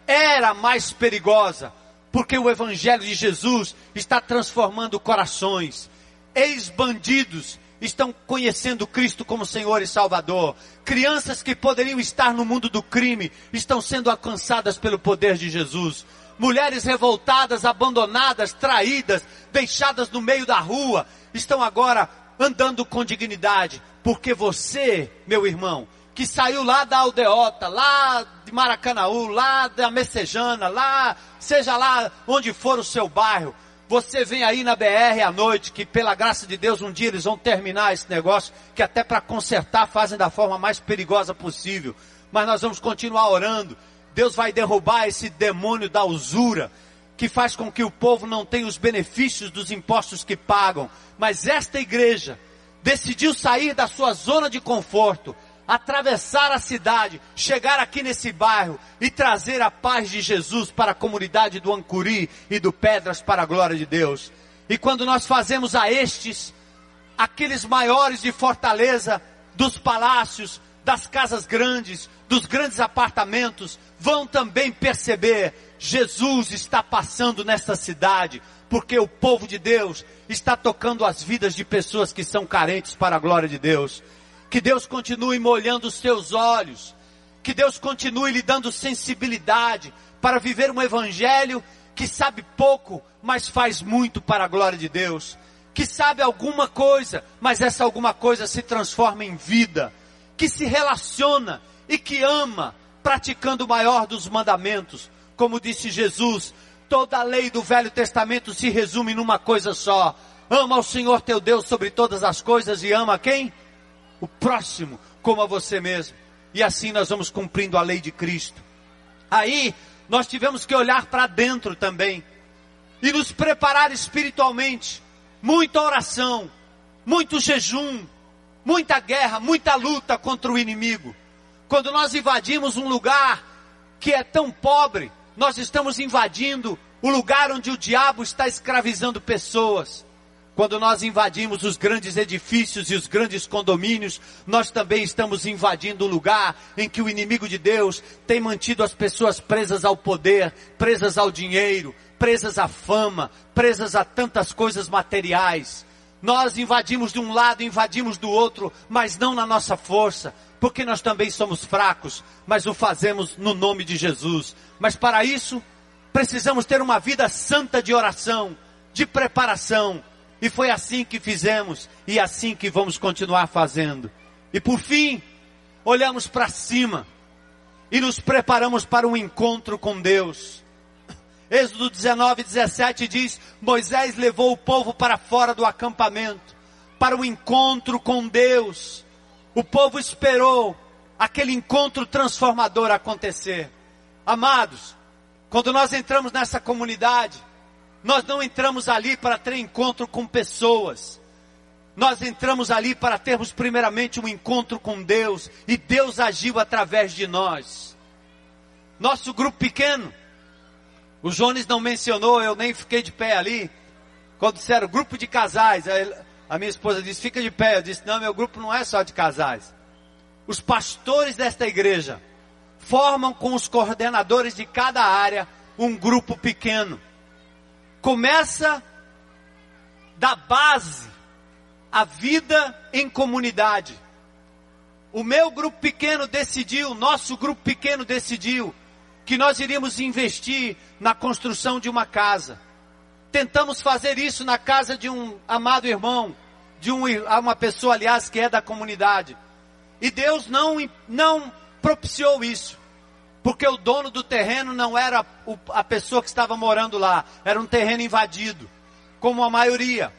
Era mais perigosa, porque o Evangelho de Jesus está transformando corações. Ex-bandidos estão conhecendo Cristo como Senhor e Salvador. Crianças que poderiam estar no mundo do crime estão sendo alcançadas pelo poder de Jesus. Mulheres revoltadas, abandonadas, traídas, deixadas no meio da rua, estão agora andando com dignidade. Porque você, meu irmão, que saiu lá da aldeota, lá de Maracanaú, lá da Messejana, lá, seja lá onde for o seu bairro, você vem aí na BR à noite, que pela graça de Deus um dia eles vão terminar esse negócio, que até para consertar fazem da forma mais perigosa possível. Mas nós vamos continuar orando. Deus vai derrubar esse demônio da usura, que faz com que o povo não tenha os benefícios dos impostos que pagam. Mas esta igreja decidiu sair da sua zona de conforto, atravessar a cidade, chegar aqui nesse bairro e trazer a paz de Jesus para a comunidade do Ancuri e do Pedras para a glória de Deus. E quando nós fazemos a estes, aqueles maiores de Fortaleza, dos palácios, das casas grandes, dos grandes apartamentos, vão também perceber, Jesus está passando nesta cidade, porque o povo de Deus está tocando as vidas de pessoas que são carentes para a glória de Deus. Que Deus continue molhando os seus olhos. Que Deus continue lhe dando sensibilidade para viver um evangelho que sabe pouco, mas faz muito para a glória de Deus. Que sabe alguma coisa, mas essa alguma coisa se transforma em vida. Que se relaciona e que ama, praticando o maior dos mandamentos. Como disse Jesus, toda a lei do Velho Testamento se resume numa coisa só: ama o Senhor teu Deus sobre todas as coisas e ama quem? O próximo como a você mesmo. E assim nós vamos cumprindo a lei de Cristo. Aí nós tivemos que olhar para dentro também e nos preparar espiritualmente. Muita oração, muito jejum, muita guerra, muita luta contra o inimigo. Quando nós invadimos um lugar que é tão pobre, nós estamos invadindo o lugar onde o diabo está escravizando pessoas. Quando nós invadimos os grandes edifícios e os grandes condomínios, nós também estamos invadindo o lugar em que o inimigo de Deus tem mantido as pessoas presas ao poder, presas ao dinheiro, presas à fama, presas a tantas coisas materiais. Nós invadimos de um lado, invadimos do outro, mas não na nossa força, porque nós também somos fracos, mas o fazemos no nome de Jesus. Mas para isso, precisamos ter uma vida santa de oração, de preparação, e foi assim que fizemos e assim que vamos continuar fazendo. E por fim, olhamos para cima e nos preparamos para um encontro com Deus. Êxodo 19, 17 diz: Moisés levou o povo para fora do acampamento, para o encontro com Deus. O povo esperou aquele encontro transformador acontecer. Amados, quando nós entramos nessa comunidade, nós não entramos ali para ter encontro com pessoas. Nós entramos ali para termos primeiramente um encontro com Deus e Deus agiu através de nós. Nosso grupo pequeno, o Jones não mencionou, eu nem fiquei de pé ali. Quando disseram grupo de casais, A minha esposa disse: fica de pé. Eu disse: não, meu grupo não é só de casais. Os pastores desta igreja formam com os coordenadores de cada área um grupo pequeno. Começa da base a vida em comunidade. O meu grupo pequeno decidiu, nosso grupo pequeno decidiu que nós iríamos investir na construção de uma casa. Tentamos fazer isso na casa de um amado irmão, de um, uma pessoa, aliás, que é da comunidade. E Deus não, não propiciou isso. Porque o dono do terreno não era a pessoa que estava morando lá, era um terreno invadido, como a maioria.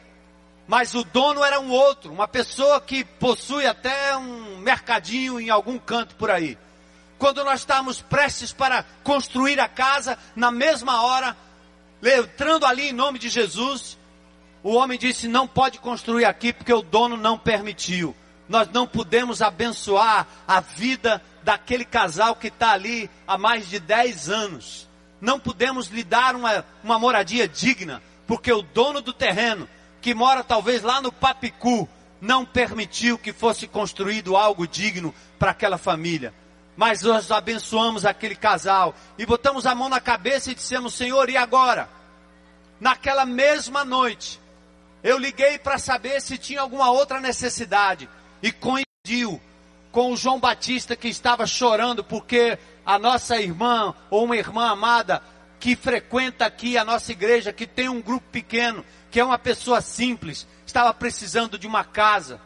Mas o dono era um outro, uma pessoa que possui até um mercadinho em algum canto por aí. Quando nós estávamos prestes para construir a casa, na mesma hora, entrando ali em nome de Jesus, o homem disse: Não pode construir aqui porque o dono não permitiu. Nós não podemos abençoar a vida daquele casal que está ali há mais de 10 anos. Não podemos lhe dar uma, uma moradia digna, porque o dono do terreno, que mora talvez lá no Papicu, não permitiu que fosse construído algo digno para aquela família. Mas nós abençoamos aquele casal e botamos a mão na cabeça e dissemos: Senhor, e agora? Naquela mesma noite, eu liguei para saber se tinha alguma outra necessidade e coincidiu com o João Batista que estava chorando porque a nossa irmã ou uma irmã amada que frequenta aqui a nossa igreja, que tem um grupo pequeno, que é uma pessoa simples, estava precisando de uma casa.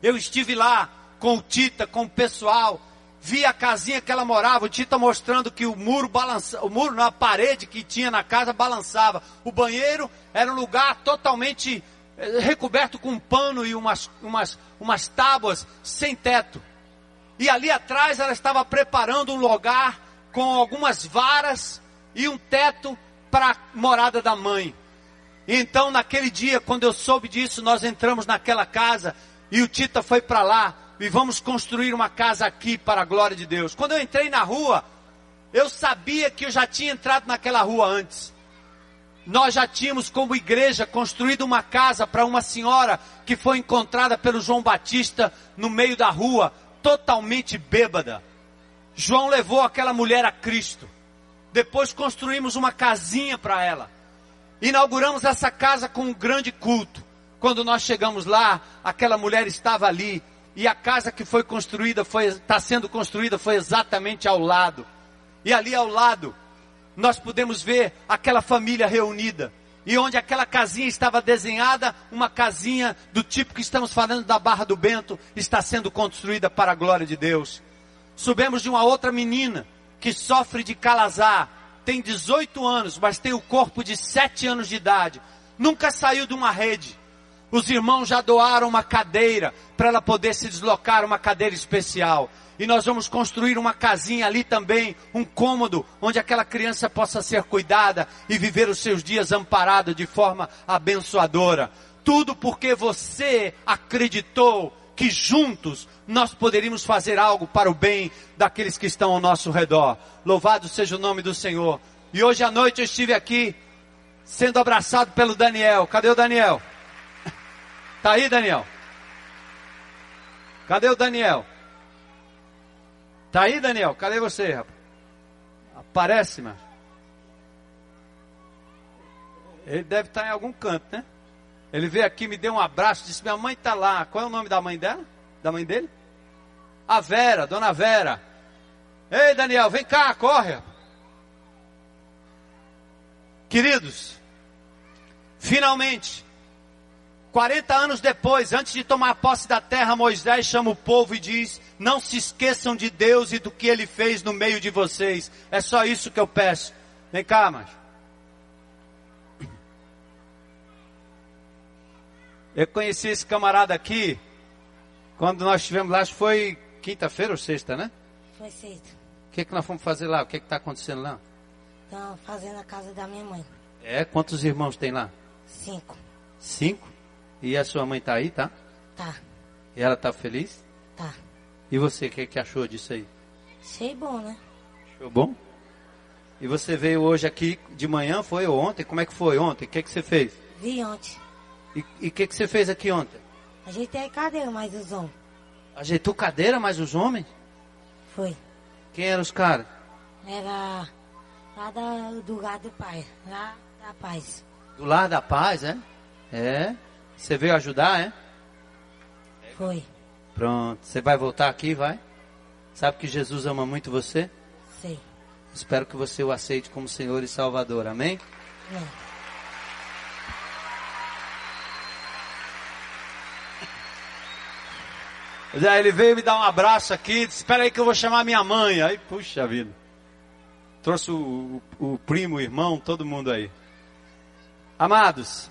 Eu estive lá com o Tita, com o pessoal, vi a casinha que ela morava, o Tita mostrando que o muro balançava, o muro, na parede que tinha na casa balançava. O banheiro era um lugar totalmente recoberto com um pano e umas, umas, umas tábuas sem teto. E ali atrás ela estava preparando um lugar com algumas varas e um teto para a morada da mãe. Então, naquele dia, quando eu soube disso, nós entramos naquela casa e o Tita foi para lá e vamos construir uma casa aqui para a glória de Deus. Quando eu entrei na rua, eu sabia que eu já tinha entrado naquela rua antes. Nós já tínhamos, como igreja, construído uma casa para uma senhora que foi encontrada pelo João Batista no meio da rua, totalmente bêbada. João levou aquela mulher a Cristo. Depois construímos uma casinha para ela. Inauguramos essa casa com um grande culto. Quando nós chegamos lá, aquela mulher estava ali e a casa que foi construída foi está sendo construída foi exatamente ao lado. E ali ao lado nós podemos ver aquela família reunida. E onde aquela casinha estava desenhada, uma casinha do tipo que estamos falando da Barra do Bento, está sendo construída para a glória de Deus. Subimos de uma outra menina que sofre de calazar, tem 18 anos, mas tem o corpo de 7 anos de idade. Nunca saiu de uma rede. Os irmãos já doaram uma cadeira para ela poder se deslocar, uma cadeira especial. E nós vamos construir uma casinha ali também, um cômodo, onde aquela criança possa ser cuidada e viver os seus dias amparado de forma abençoadora. Tudo porque você acreditou que juntos nós poderíamos fazer algo para o bem daqueles que estão ao nosso redor. Louvado seja o nome do Senhor. E hoje à noite eu estive aqui sendo abraçado pelo Daniel. Cadê o Daniel? Tá aí, Daniel? Cadê o Daniel? Tá aí, Daniel? Cadê você, rapaz? Aparece, mano. Ele deve estar em algum canto, né? Ele veio aqui, me deu um abraço, disse: Minha mãe está lá. Qual é o nome da mãe dela? Da mãe dele? A Vera, dona Vera. Ei, Daniel, vem cá, corre. Queridos, finalmente, 40 anos depois, antes de tomar posse da terra, Moisés chama o povo e diz: Não se esqueçam de Deus e do que ele fez no meio de vocês. É só isso que eu peço. Vem cá, mas. Eu conheci esse camarada aqui quando nós estivemos lá, acho que foi quinta-feira ou sexta, né? Foi sexta. O que, que nós fomos fazer lá? O que está acontecendo lá? Estão fazendo a casa da minha mãe. É? Quantos irmãos tem lá? Cinco. Cinco? E a sua mãe tá aí, tá? Tá. E ela tá feliz? Tá. E você, o que, que achou disso aí? Achei bom, né? Achou bom? E você veio hoje aqui de manhã, foi ou ontem? Como é que foi ontem? O que, que você fez? Vi ontem. E o que, que você fez aqui ontem? Ajeitei a cadeira, mas os homens. Ajeitou cadeira, mais os homens? Foi. Quem eram os caras? Era lá da, do lugar do pai. Lá da paz. Do Lar da Paz, é? É. Você veio ajudar, é? Foi. Pronto. Você vai voltar aqui, vai? Sabe que Jesus ama muito você? Sei. Espero que você o aceite como Senhor e Salvador. Amém? Aí ele veio me dar um abraço aqui, disse, espera aí que eu vou chamar minha mãe. Aí, puxa vida. Trouxe o, o, o primo, o irmão, todo mundo aí. Amados,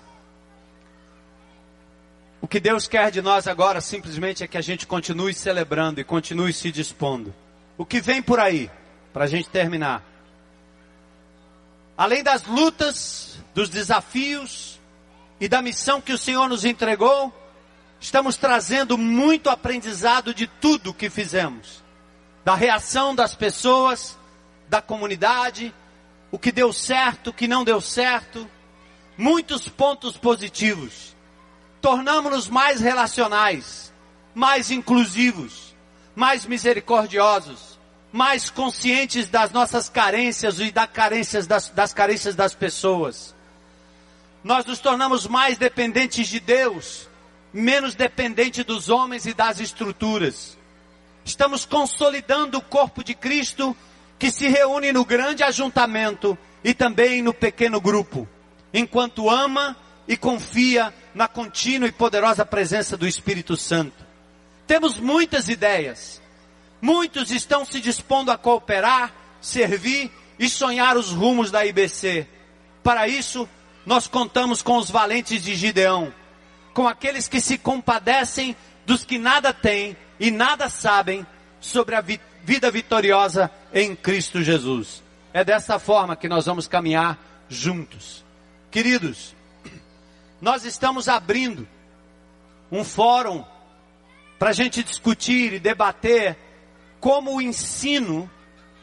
o que Deus quer de nós agora simplesmente é que a gente continue celebrando e continue se dispondo. O que vem por aí, para a gente terminar. Além das lutas, dos desafios e da missão que o Senhor nos entregou, estamos trazendo muito aprendizado de tudo que fizemos. Da reação das pessoas, da comunidade, o que deu certo, o que não deu certo, muitos pontos positivos. Tornamos-nos mais relacionais, mais inclusivos, mais misericordiosos, mais conscientes das nossas carências e das carências das, das carências das pessoas. Nós nos tornamos mais dependentes de Deus, menos dependente dos homens e das estruturas. Estamos consolidando o corpo de Cristo que se reúne no grande ajuntamento e também no pequeno grupo, enquanto ama e confia na contínua e poderosa presença do Espírito Santo. Temos muitas ideias. Muitos estão se dispondo a cooperar, servir e sonhar os rumos da IBC. Para isso, nós contamos com os valentes de Gideão, com aqueles que se compadecem dos que nada têm e nada sabem sobre a vi vida vitoriosa em Cristo Jesus. É dessa forma que nós vamos caminhar juntos. Queridos, nós estamos abrindo um fórum para a gente discutir e debater como o ensino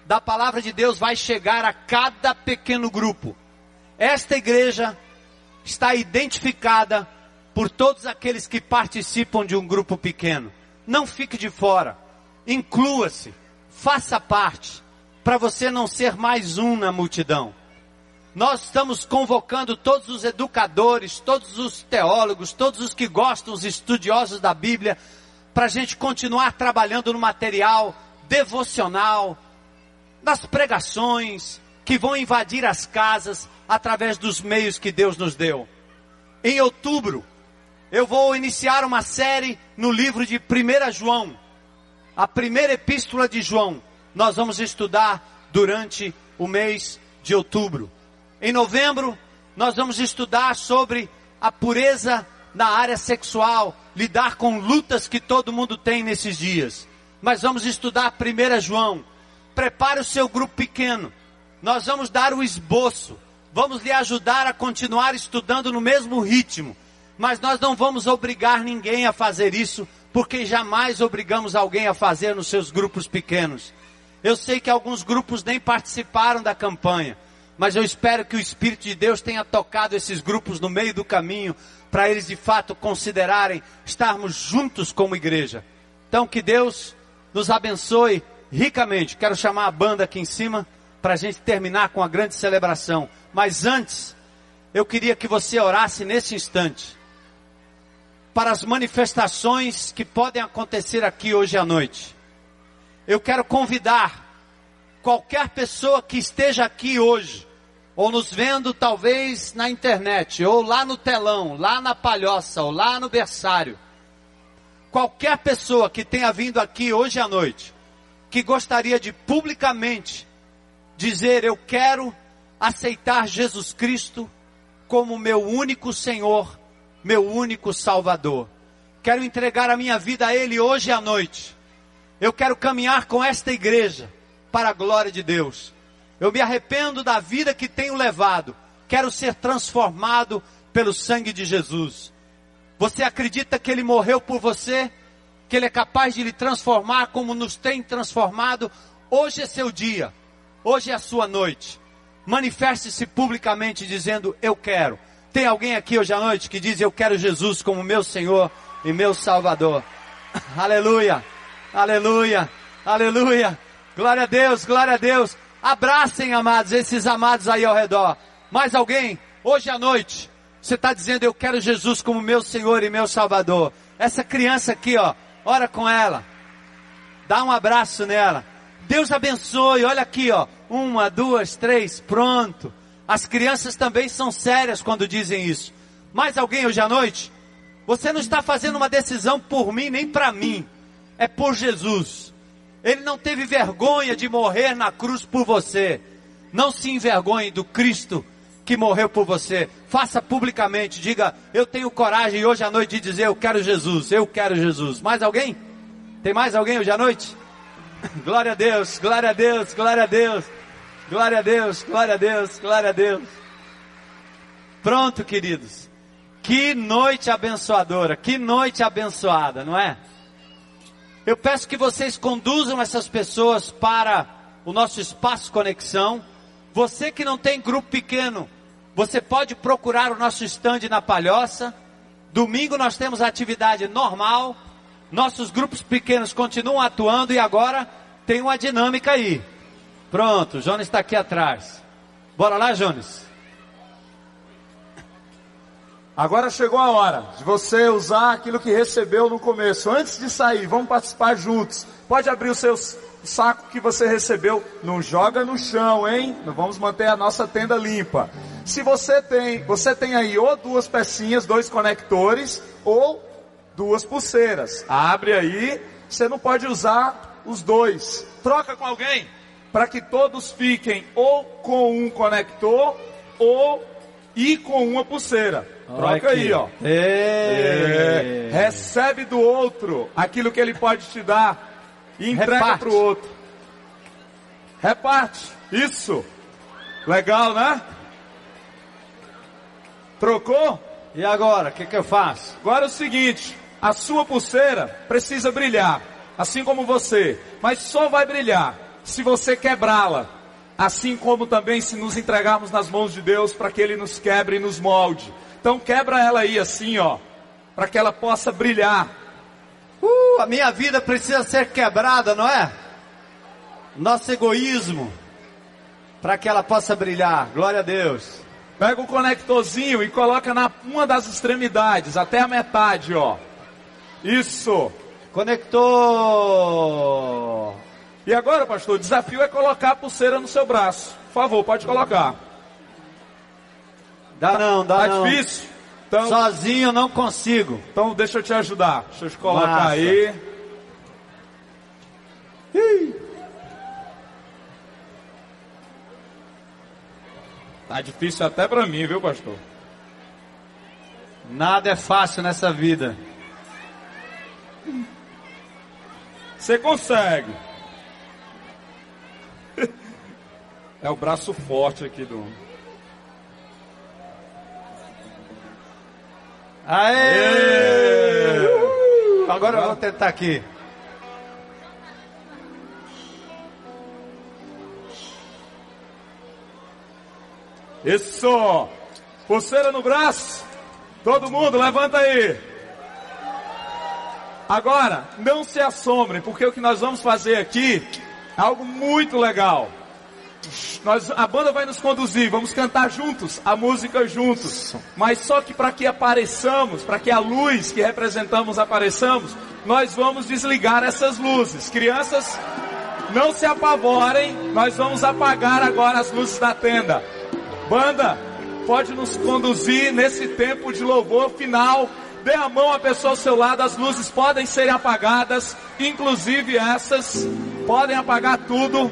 da palavra de Deus vai chegar a cada pequeno grupo. Esta igreja está identificada por todos aqueles que participam de um grupo pequeno. Não fique de fora. Inclua-se. Faça parte. Para você não ser mais um na multidão. Nós estamos convocando todos os educadores, todos os teólogos, todos os que gostam, os estudiosos da Bíblia, para a gente continuar trabalhando no material devocional, nas pregações que vão invadir as casas através dos meios que Deus nos deu. Em outubro, eu vou iniciar uma série no livro de 1 João, a primeira epístola de João. Nós vamos estudar durante o mês de outubro. Em novembro, nós vamos estudar sobre a pureza na área sexual, lidar com lutas que todo mundo tem nesses dias. Mas vamos estudar 1 João. Prepare o seu grupo pequeno. Nós vamos dar o esboço. Vamos lhe ajudar a continuar estudando no mesmo ritmo. Mas nós não vamos obrigar ninguém a fazer isso, porque jamais obrigamos alguém a fazer nos seus grupos pequenos. Eu sei que alguns grupos nem participaram da campanha, mas eu espero que o Espírito de Deus tenha tocado esses grupos no meio do caminho, para eles de fato considerarem estarmos juntos como igreja. Então que Deus nos abençoe ricamente. Quero chamar a banda aqui em cima para a gente terminar com a grande celebração. Mas antes, eu queria que você orasse nesse instante para as manifestações que podem acontecer aqui hoje à noite. Eu quero convidar qualquer pessoa que esteja aqui hoje, ou nos vendo talvez na internet, ou lá no telão, lá na palhoça, ou lá no berçário. Qualquer pessoa que tenha vindo aqui hoje à noite, que gostaria de publicamente dizer: Eu quero aceitar Jesus Cristo como meu único Senhor, meu único Salvador. Quero entregar a minha vida a Ele hoje à noite. Eu quero caminhar com esta igreja para a glória de Deus. Eu me arrependo da vida que tenho levado. Quero ser transformado pelo sangue de Jesus. Você acredita que Ele morreu por você? Que Ele é capaz de lhe transformar como nos tem transformado? Hoje é seu dia. Hoje é a sua noite. Manifeste-se publicamente dizendo: Eu quero Tem alguém aqui hoje à noite que diz: Eu quero Jesus como meu Senhor e meu Salvador? aleluia, aleluia, aleluia. Glória a Deus, glória a Deus. Abracem, amados, esses amados aí ao redor. Mais alguém? Hoje à noite, você está dizendo: Eu quero Jesus como meu Senhor e meu Salvador. Essa criança aqui, ó, ora com ela. Dá um abraço nela. Deus abençoe. Olha aqui, ó. Uma, duas, três, pronto. As crianças também são sérias quando dizem isso. Mais alguém hoje à noite? Você não está fazendo uma decisão por mim nem para mim. É por Jesus. Ele não teve vergonha de morrer na cruz por você. Não se envergonhe do Cristo que morreu por você. Faça publicamente. Diga: Eu tenho coragem hoje à noite de dizer: Eu quero Jesus. Eu quero Jesus. Mais alguém? Tem mais alguém hoje à noite? Glória a Deus, glória a Deus, glória a Deus, glória a Deus, glória a Deus, glória a Deus. Pronto, queridos. Que noite abençoadora, que noite abençoada, não é? Eu peço que vocês conduzam essas pessoas para o nosso espaço conexão. Você que não tem grupo pequeno, você pode procurar o nosso stand na Palhoça. Domingo nós temos atividade normal. Nossos grupos pequenos continuam atuando e agora tem uma dinâmica aí. Pronto, o Jones está aqui atrás. Bora lá, Jones. Agora chegou a hora de você usar aquilo que recebeu no começo. Antes de sair, vamos participar juntos. Pode abrir o seu saco que você recebeu. Não joga no chão, hein? Vamos manter a nossa tenda limpa. Se você tem, você tem aí ou duas pecinhas, dois conectores, ou duas pulseiras. Abre aí, você não pode usar os dois. Troca com alguém para que todos fiquem ou com um conector ou e com uma pulseira. Troca aí, ó. É. Recebe do outro aquilo que ele pode te dar e entrega para o outro. Reparte. Isso. Legal, né? Trocou? E agora, o que, que eu faço? Agora é o seguinte: a sua pulseira precisa brilhar, assim como você, mas só vai brilhar se você quebrá-la. Assim como também se nos entregarmos nas mãos de Deus para que Ele nos quebre e nos molde. Então quebra ela aí assim, ó, para que ela possa brilhar. Uh, a minha vida precisa ser quebrada, não é? Nosso egoísmo, para que ela possa brilhar. Glória a Deus. Pega o conectorzinho e coloca na uma das extremidades, até a metade, ó. Isso. Conector. E agora, pastor, o desafio é colocar a pulseira no seu braço. Por favor, pode colocar. Dá não, dá tá não. difícil? Então, Sozinho eu não consigo. Então deixa eu te ajudar. Deixa eu te colocar Massa. aí. Ih. Tá difícil até para mim, viu, pastor? Nada é fácil nessa vida. Você consegue. É o braço forte aqui do. Aê! Uh! Agora eu vou tentar aqui. Isso! Pulseira no braço. Todo mundo, levanta aí. Agora, não se assombrem, porque o que nós vamos fazer aqui é algo muito legal. Nós, a banda vai nos conduzir, vamos cantar juntos, a música juntos. Mas só que para que apareçamos, para que a luz que representamos apareçamos, nós vamos desligar essas luzes. Crianças, não se apavorem, nós vamos apagar agora as luzes da tenda. Banda, pode nos conduzir nesse tempo de louvor final Dê a mão à pessoa ao seu lado, as luzes podem ser apagadas, inclusive essas, podem apagar tudo.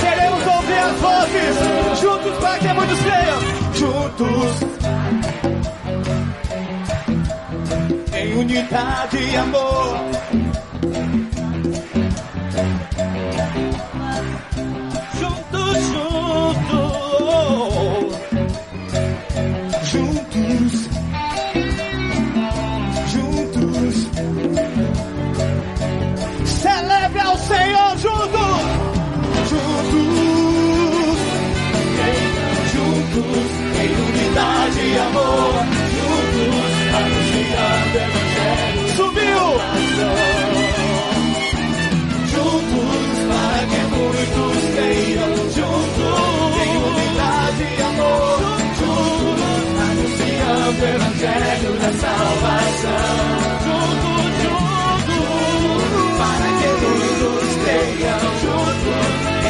Queremos ouvir as vozes. Juntos para que é muito ceia. Juntos. Em unidade e amor. Evangelho da salvação. Junto, junto, para que todos creiam. Junto,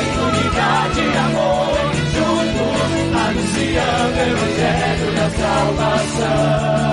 em unidade e amor. Junto, anunciando o Evangelho da salvação.